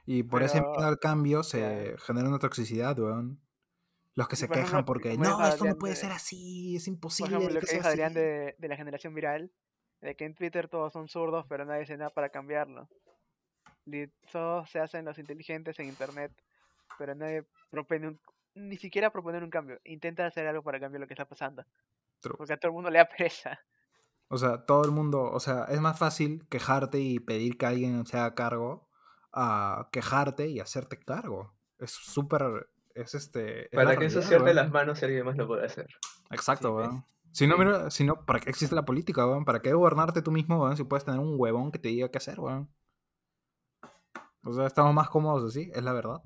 Y por ese miedo Pero- al cambio se genera una toxicidad, weón. Los que se por quejan ejemplo, porque no, esto no puede de- ser así, es Por imposible ejemplo, lo que dijo Adrián de, de la generación viral, de que en Twitter todos son zurdos, pero nadie hace nada para cambiarlo. Todos se hacen los inteligentes en internet, pero nadie propone un, ni siquiera proponer un cambio. Intenta hacer algo para cambiar lo que está pasando. True. Porque a todo el mundo le da pereza. O sea, todo el mundo, o sea, es más fácil quejarte y pedir que alguien se haga cargo a quejarte y hacerte cargo. Es súper, es este... es Para que realidad, ensuciarte las manos si alguien más lo puede hacer. Exacto, Sí, weón. Si no, mira, si no, ¿para qué existe la política, weón? ¿Para qué gobernarte tú mismo, weón? Si puedes tener un huevón que te diga qué hacer, weón. O sea, estamos más cómodos así, es la verdad.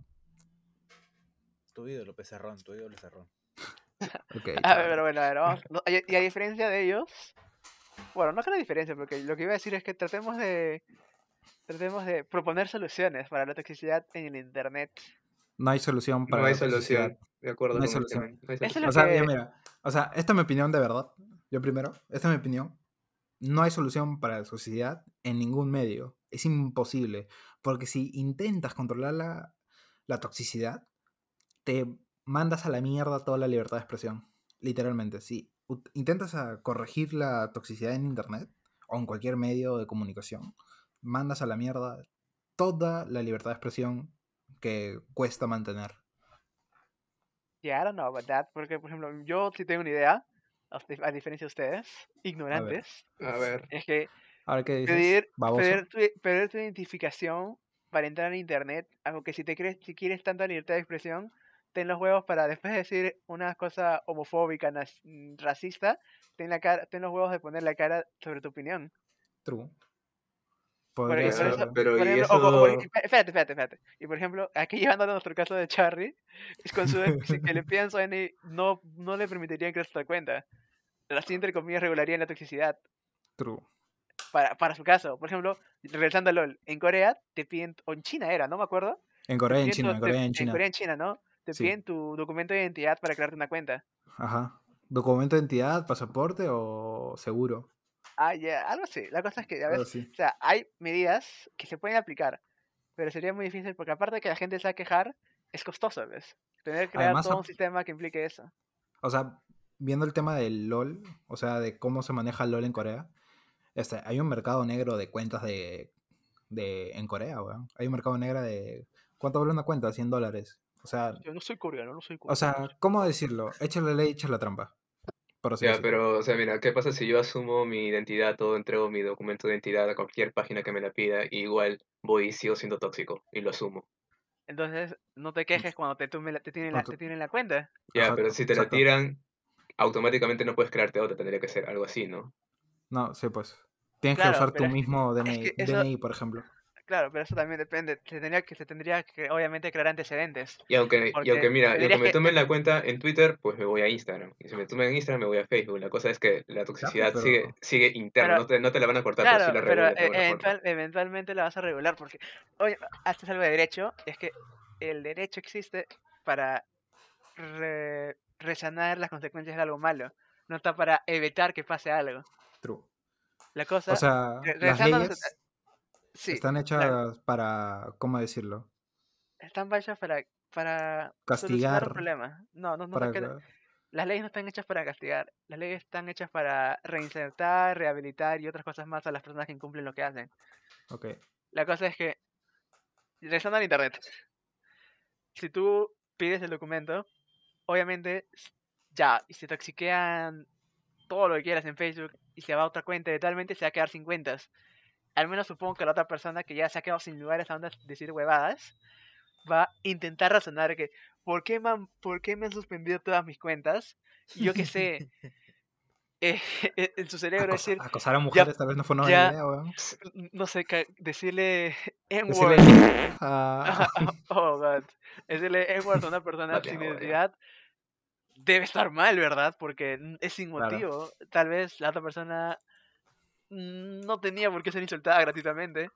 Tu ídolo, Pezarrón, tu ídolo Pezarrón. Ok, A ver, pero bueno, a ver, vamos. y, y a diferencia de ellos, bueno, no que la diferencia, porque lo que iba a decir es que tratemos de tratemos de proponer soluciones para la toxicidad en el internet. No hay solución para No hay la toxicidad. solución. De acuerdo No hay solución. no hay Eso es solución. lo O sea, que- mira, o sea, esta es mi opinión de verdad. Yo primero, esta es mi opinión. No hay solución para la sociedad en ningún medio. Es imposible. Porque si intentas controlar la, la toxicidad, te mandas a la mierda toda la libertad de expresión. Literalmente. Si intentas a corregir la toxicidad en internet o en cualquier medio de comunicación, mandas a la mierda toda la libertad de expresión que cuesta mantener. Yeah, I don't know about that, porque por ejemplo, yo sí tengo una idea, a dif- a diferencia de ustedes, ignorantes, A ver. es que A ver qué dices. pedir, pedir, tu, pedir tu identificación para entrar a internet, algo que si te crees, si quieres tanta libertad de expresión, ten los huevos para después de decir una cosa homofóbica, nas- racista, ten la cara, ten los huevos de poner la cara sobre tu opinión. True. Podría por ser, eso- pero por y ejemplo, o- o- o- eso- espérate, espérate, espérate. Y por ejemplo, aquí llevándolo a nuestro caso de Charlie, es con su que le pidan su DNI, no, no le permitirían crear su cuenta. Así, entre comillas, regularían la toxicidad True. para, para su caso. Por ejemplo, regresando a LOL, en Corea te piden, o en China era, no me acuerdo. En Corea y en China, en Corea y en China. Corea y en China, ¿no? Te Sí. piden tu documento de identidad para crearte una cuenta. Ajá. ¿Documento de identidad, pasaporte o seguro? Ah, ya, algo así. La cosa es que, a veces, así. o sea, hay medidas que se pueden aplicar, pero sería muy difícil porque aparte de que la gente se va a quejar, es costoso, ¿ves? Tener que crear Además, todo un sistema que implique eso. O sea, viendo el tema del LOL, o sea, de cómo se maneja el LOL en Corea, este, hay un mercado negro de cuentas de, de en Corea, weón. Hay un mercado negro de... ¿Cuánto vale una cuenta? 100 dólares. O sea, Yo no soy coreano, no soy coreano. o sea, ¿cómo decirlo? Echa la ley, echa la trampa. Por así Ya, decirlo. pero, o sea, mira, ¿qué pasa si yo asumo mi identidad, todo, entrego mi documento de identidad a cualquier página que me la pida, y igual voy y sigo siendo tóxico, y lo asumo? Entonces, no te quejes cuando te, la- te, tienen, la, te- tienen la cuenta. Ya, pero si te la tiran, automáticamente no puedes crearte otra, tendría que ser algo así, ¿no? No, sí, pues. Tienes Claro, que usar tu mismo es DNI, que eso- DNI, por ejemplo. Claro, pero eso también depende. Se tendría que, se tendría que obviamente crear antecedentes. Y aunque, y aunque mira, y aunque me que- tomen la cuenta en Twitter, pues me voy a Instagram. Y si me tomen en Instagram, me voy a Facebook. La cosa es que la toxicidad pero- sigue, sigue interna, Pero- no, te, no te la van a cortar, pero Claro, sí la pero alguna forma. eventual- eventualmente la vas a regular porque, oye, hasta es algo de derecho, es que el derecho existe para re- resanar las consecuencias de algo malo, no está para evitar que pase algo. True. La cosa, O sea, re- las leyes sí, están hechas claro, para, ¿cómo decirlo? están hechas para, para Castigar, un problema. No, no, no, para... no que- las leyes no están hechas para castigar, las leyes están hechas para reinsertar, rehabilitar y otras cosas más a las personas que incumplen lo que hacen. Ok. La cosa es que, regresando al internet, si tú pides el documento, obviamente, ya, y se toxiquean todo lo que quieras en Facebook y se va a otra cuenta, eventualmente se va a quedar sin cuentas. Al menos supongo que la otra persona que ya se ha quedado sin lugares a donde decir huevadas, va a intentar razonar que, ¿por qué me han, por qué me han suspendido todas mis cuentas? Yo qué sé, eh, en su cerebro Acosa- decir, acosar a mujeres tal vez no fue una buena ya- idea, weón. no sé, decirle Decirle, N-word. ah, oh, God. Decirle N-word a una persona Vale, sin ahora. identidad debe estar mal, ¿verdad? Porque es sin Claro. motivo. Tal vez la otra persona no tenía por qué ser insultada gratuitamente.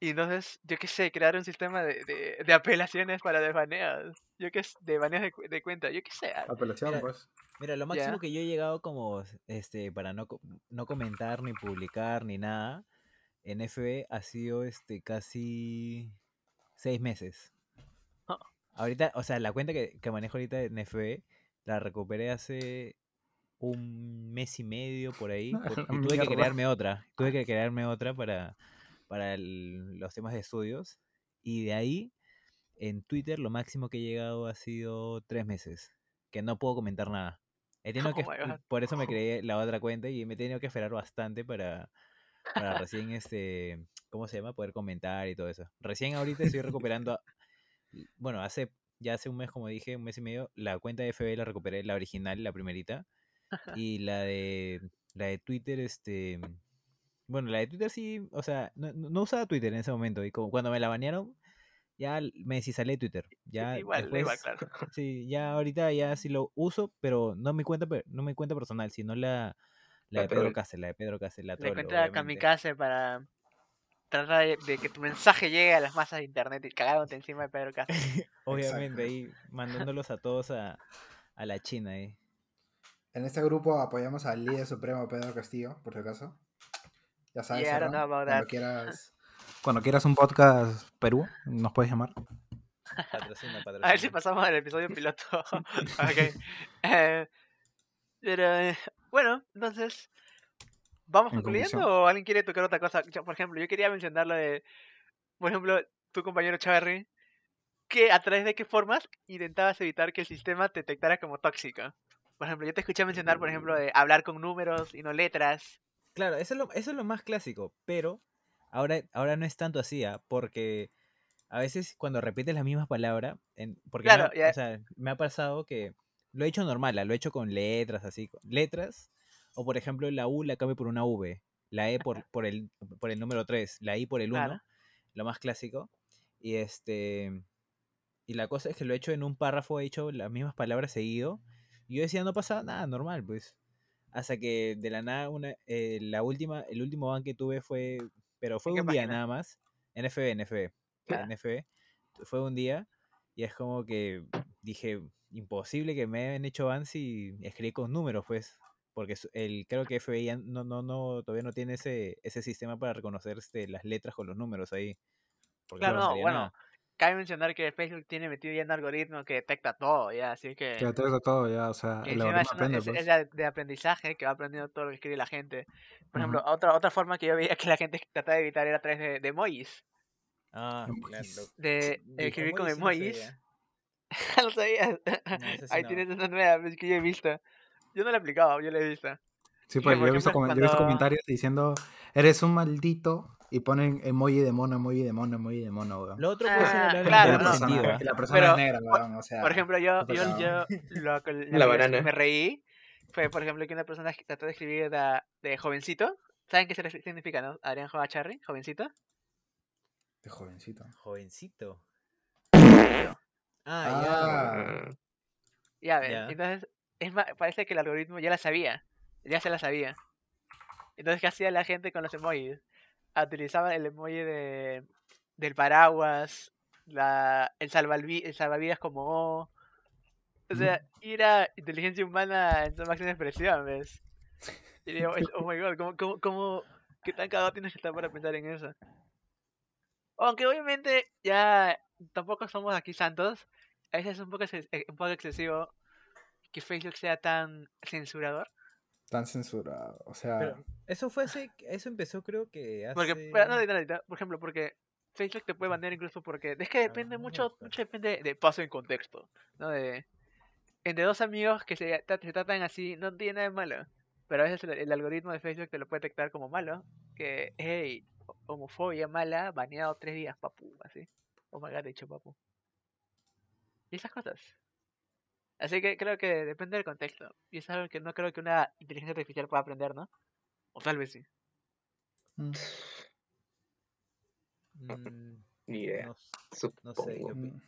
Y entonces, yo qué sé, crear un sistema de, de, de apelaciones para desbaneos. Yo qué sé, de baneos de, de cuenta. Yo qué sé. apelación, Mira, pues. Mira, lo máximo que yo he llegado como, este, para no, no comentar, ni publicar, ni nada, en FB ha sido, este, casi seis meses. Ah. Ahorita, o sea, la cuenta que, que manejo ahorita en FB, la recuperé hace un mes y medio por ahí, tuve que crearme otra, tuve que crearme otra para, para el- los temas de estudios, y de ahí, en Twitter, lo máximo que he llegado ha sido tres meses, que no puedo comentar nada. He tenido Oh que, por eso me creé la otra cuenta y me he tenido que esperar bastante para, para recién, este, ¿cómo se llama? Poder comentar y todo eso. Recién ahorita estoy recuperando, a- bueno, hace, ya hace un mes, como dije, un mes y medio, la cuenta de FB la recuperé, la original, la primerita, y la de, la de Twitter, este, bueno, la de Twitter sí, o sea, no, no usaba Twitter en ese momento, y como cuando me la banearon, ya me desinsalé Twitter. Ya igual, igual, después, claro. Sí, ya ahorita ya sí lo uso, pero no mi cuenta, no mi cuenta personal, sino la, la La de Pedro. Cáceres, la de Pedro Cáceres, la encuentra obviamente. kamikaze para tratar de, de que tu mensaje llegue a las masas de internet y cagándote encima de Pedro Cáceres. Obviamente ahí mandándolos a todos a, a la China ahí. En este grupo apoyamos al líder supremo Pedro Castillo, por si acaso. Ya sabes, Yeah, cuando quieras, cuando quieras un podcast Perú, nos puedes llamar. Patrocina, A ver si patrocina. pasamos al episodio piloto. ok. Eh, pero, eh, bueno, entonces, ¿vamos En concluyendo conclusión. o alguien quiere tocar otra cosa? Yo, por ejemplo, yo quería mencionar lo de, por ejemplo, tu compañero Charry, que a través de qué formas intentabas evitar que el sistema te detectara como tóxico. Por ejemplo, yo te escuché mencionar, por ejemplo, de hablar con números y no letras. Claro, eso es, lo, eso es lo más clásico, pero ahora, ahora no es tanto así, ¿ah? porque a veces cuando repites la misma palabra, en, porque me Claro, ha- ya- o sea, me ha pasado que lo he hecho normal, ah, lo he hecho con letras, así, con letras, o por ejemplo la U la cambio por una V, la E por, por, el, por el número 3, la I por el 1, Claro. lo más clásico. Y este y la cosa es que lo he hecho en un párrafo, he hecho las mismas palabras seguido. Y yo decía, no pasa nada, normal, pues. Hasta que de la nada, una, eh, la última, el último ban que tuve fue, pero fue un día página? nada más. NFB, NFB. Ya. NFB. Fue un día. Y es como que dije, imposible que me hayan hecho ban si escribí con números, pues. Porque el, creo que FBI no, no, no, todavía no tiene ese, ese sistema para reconocer este, las letras con los números ahí. Porque Claro, no bueno, nada. Cabe mencionar que Facebook tiene metido ya un algoritmo que detecta todo, ya, así que... Que detecta todo ya, o sea, el algoritmo es, una- aprende, es- pues. es de, aprendizaje que va aprendiendo todo lo que escribe la gente. Por ejemplo, otra, otra forma que yo veía que la gente trataba de evitar era a través de, de emojis. Ah, claro. De De escribir con emojis no emojis. sabía. ¿No sabías? No, eso sí Ahí no. tienes una nueva pues, que yo he visto. Yo no la he aplicado, yo la he visto. Sí, pues yo he, visto, yo he visto comentarios diciendo, eres un maldito, y ponen emoji de mono, emoji de mono, emoji de mono, weón. Lo otro puede ser Ah, claro, no. y la persona Pero, es negra, por- weón, o sea... Por ejemplo, yo, lo la banana. me reí fue, por ejemplo, que una persona trató de escribir de, de jovencito. ¿Saben qué significa, no? Adrián Jovacharri, jovencito. De jovencito. Jovencito. Ah, Ah, Ya ves, Ya. entonces es parece que el algoritmo ya la sabía, ya se la sabía. Entonces, ¿qué hacía la gente con los emojis? Utilizaba el emoji de, del paraguas, la, el, el salvavidas como O. O sea, era inteligencia humana en su máxima expresión, ¿ves? Y digo, oh my god, ¿cómo, cómo, cómo, qué tan cagado tienes que estar para pensar en eso? Aunque obviamente ya tampoco somos aquí santos, a veces es un poco, un poco excesivo que Facebook sea tan censurador. Tan censurado, o sea... Pero eso fue hace, eso empezó creo que hace... Porque, pero no, no, no, no, por ejemplo, porque Facebook te puede banear incluso porque es que depende Ah, mucho, pues. mucho depende de paso en contexto, ¿no? De entre dos amigos que se, tra- se tratan así, no tiene nada de malo, pero a veces el, el algoritmo de Facebook te lo puede detectar como malo, que hey, homofobia mala, baneado tres días, papu, así. Oh my god, hecho papu. Y esas cosas. Así que creo que depende del contexto. Y es algo que no creo que una inteligencia artificial pueda aprender, ¿no? O tal vez sí. mm, Mm, ni idea, no, s- supongo. no sé, ¿qué, opi- mm,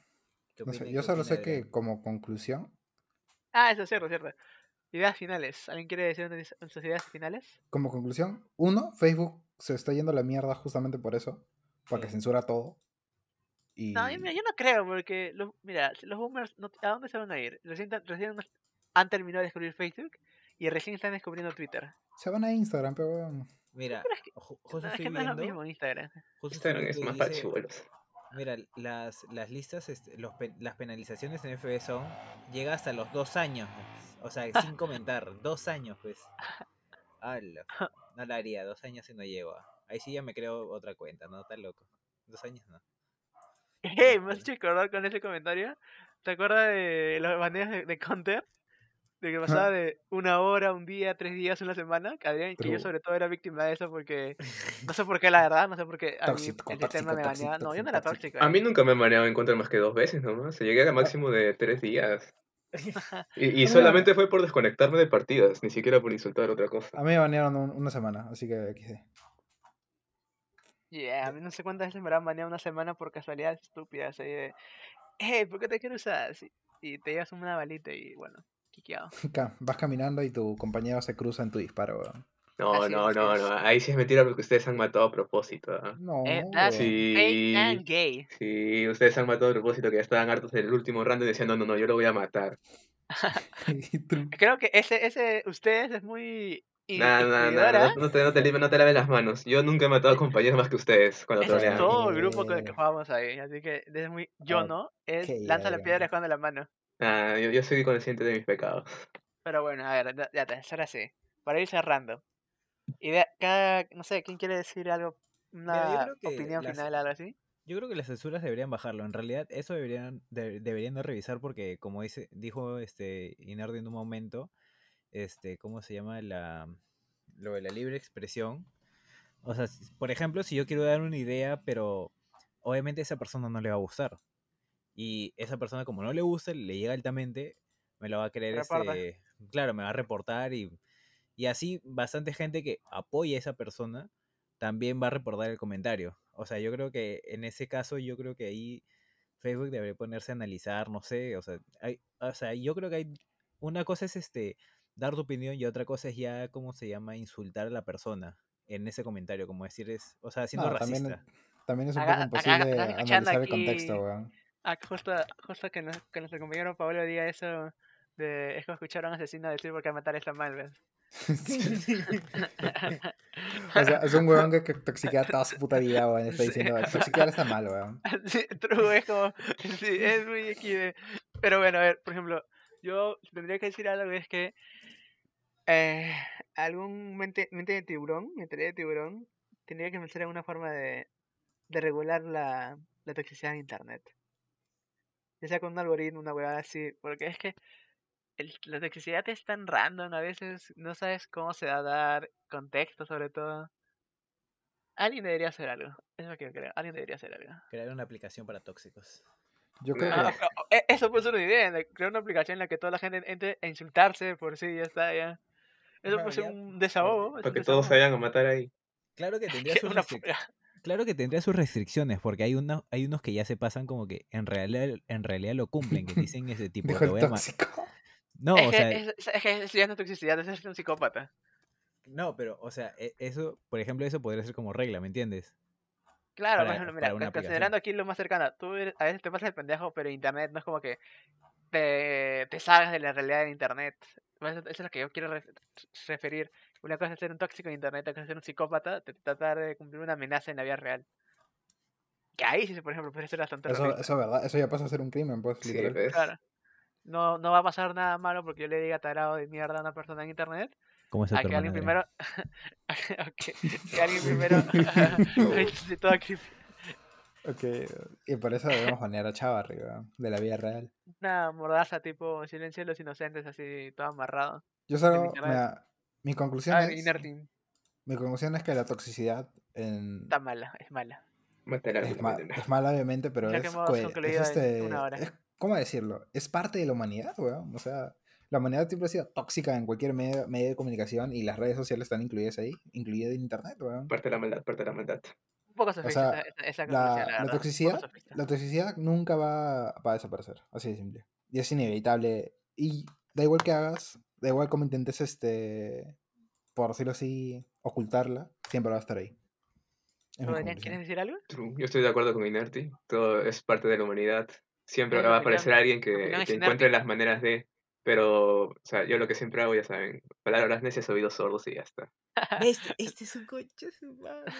qué no sé, opina- yo solo sé que como conclusión, Ah, eso es cierto, cierto. Ideas finales. ¿Alguien quiere decir sus ideas finales? como conclusión, uno, Facebook se está yendo a la mierda justamente por eso, porque Sí. censura todo. Y No, yo, mira, yo no creo, porque los, mira, los boomers, no- ¿a dónde se van a ir? Recién, recién han terminado de descubrir Facebook y recién están descubriendo Twitter. se van a Instagram, pero weón. Mira, Pero es que- ju- No, justo es estoy que no es lo viendo... mismo en Instagram. justo estoy Instagram es viendo más y para. Mira, las, las listas, este, los las penalizaciones en FB son, llega hasta los dos años, pues. o sea, sin comentar, dos años, pues. Ala, no la haría, dos años si no llego. Ahí sí ya me creo otra cuenta, ¿no? Está loco. Dos años no. Hey, me has hecho acordar con ese comentario. ¿Te acuerdas de los baneos de, de Counter? De que pasaba de una hora, un día, tres días, una semana. Que, Adrián, que yo sobre todo era víctima de eso porque... No sé por qué, la verdad, no sé por qué a mí Tóxico, el sistema tóxico, me tóxico, baneaba. No, yo no era tóxico. tóxico. A mí eh. nunca me mareado en contra más que dos veces nomás. Se llegué al máximo de tres días. Y, y solamente fue por desconectarme de partidas, ni siquiera por insultar otra cosa. A mí me banearon un- una semana, así que XD. Yeah, a mí no sé cuántas veces me habrán baneado una semana por casualidades estúpidas. Ahí de, hey, ¿por qué te quiero usar? Y te llevas una balita y bueno, quiqueado. Vas caminando y tu compañero se cruza en tu disparo, weón. No, Así no, no, es. no. Ahí sí es mentira porque ustedes han matado a propósito. ¿ah? No, Eh. Sí. and gay. Sí, ustedes han matado a propósito que ya estaban hartos del último round y decían, no, no, no, yo lo voy a matar. Creo que ese, ese, ustedes es muy in- Nah, nah, nah, no, no te, no, te, no te laves las manos. Yo nunca he matado a compañeros más que ustedes cuando Ese es todo el grupo con el que Yeah. jugábamos ahí. Así que es muy. Yo Ok, no, es lanza la verga. piedra con la mano. Ah, yo, yo soy consciente de mis pecados. Pero bueno, a ver, ya, ya, ahora sí. Para ir cerrando. Idea, cada, no sé, ¿quién quiere decir algo? Una opinión las- final, algo así. Yo creo que las censuras deberían bajarlo. En realidad, eso deberían, de- deberían de revisar porque, como dice, dijo este Inardi en un momento, este, ¿cómo se llama? La, lo de la libre expresión. O sea, si- por ejemplo, si yo quiero dar una idea, pero obviamente a esa persona no le va a gustar. Y esa persona, como no le gusta, le llega altamente, me lo va a querer, este, claro, me va a reportar y, Y así bastante gente que apoya a esa persona también va a reportar el comentario. O sea, yo creo que en ese caso, yo creo que ahí Facebook debería ponerse a analizar, no sé, o sea, hay, o sea, yo creo que hay una cosa es este dar tu opinión y otra cosa es ya, ¿cómo se llama? Insultar a la persona en ese comentario, como decir es, o sea, siendo No, racista. también, también es un poco imposible analizar el contexto, weón. Justo, justo que, nos- que nuestro compañero Pablo diga eso de es como escuchar a un asesino decir por qué matar está mal, ¿ves? Sí. O sea, es un weón que, que toxiquea toda su puta vida, weón. Está Sí. diciendo, toxiquear está mal, weón. Sí, true, es como, sí, es muy equide. Pero bueno, a ver, por ejemplo, yo tendría que decir algo es que eh, algún mente, mente de tiburón, mentalidad de tiburón, tendría que pensar en una forma de, de regular la, la toxicidad en internet. Ya sea con un algoritmo, una huevada así, porque es que el- la toxicidad es tan random, a veces no sabes cómo se va a dar, contexto sobre todo. Alguien debería hacer algo, es lo que creo, alguien debería hacer algo. Crear una aplicación para tóxicos. Yo creo que. Eso puede ser una idea, de crear una aplicación en la que toda la gente entre a insultarse por sí, ya está, ya. Eso puede ser un desahogo. es Para un que todos se vayan a matar ahí. Claro que tendría sus una Claro que tendría sus restricciones, porque hay unos, hay unos que ya se pasan como que en realidad, en realidad lo cumplen, que dicen ese tipo, Dijo te voy a. No, es, o que, sea, es, es que eso ya no es toxicidad, eso es un psicópata. no, pero, o sea, e- eso, por ejemplo, eso podría ser como regla, ¿me entiendes? Claro, Para- para mira, considerando aquí lo más cercano, tú a veces te pasas el pendejo, pero internet no es como que te, te salgas de la realidad de internet. Eso, eso es lo que yo quiero ref- referir. Una cosa es ser un tóxico en internet, otra cosa es ser un psicópata, tratar de cumplir una amenaza en la vida real. Que ahí sí, por ejemplo, puede ser bastante Eso, eso es verdad. Eso ya pasa a ser un crimen, pues, Sí. Claro. No, no va a pasar nada malo porque yo le diga tarado de mierda a una persona en internet. ¿Cómo es tu que alguien primero. que, alguien primero. Ok. Y por eso debemos banear a Chavarri, weón. De la vida real. Una mordaza tipo Silencio de los Inocentes, así todo amarrado. Yo solo. mira, mi conclusión A ver, es. Mi conclusión es que la toxicidad en, Está mala, es mala. Es, ma- es mala, obviamente, pero Ya es, que hemos cohe- es este. es- ¿Cómo decirlo? Es parte de la humanidad, weón. O sea, la humanidad siempre ha sido tóxica en cualquier medio, medio de comunicación y las redes sociales están incluidas ahí, incluidas en internet, weón. Parte de la maldad, parte de la maldad. Un poco sofista sea, esa, esa, La, la, la toxicidad, la toxicidad nunca va, va a desaparecer, así de simple. Y es inevitable. Y da igual que hagas, da igual como intentes, este, por decirlo así, ocultarla, siempre va a estar ahí. Es mi ¿Tú, Daniel, conclusión. ¿Quieres decir algo? True. Yo estoy de acuerdo con Inerti. Todo es parte de la humanidad. Siempre va a aparecer alguien que, que encuentre las maneras de. Pero, o sea, yo lo que siempre hago, ya saben, palabras necias, oídos sordos y ya está. Este, este es un coche su madre.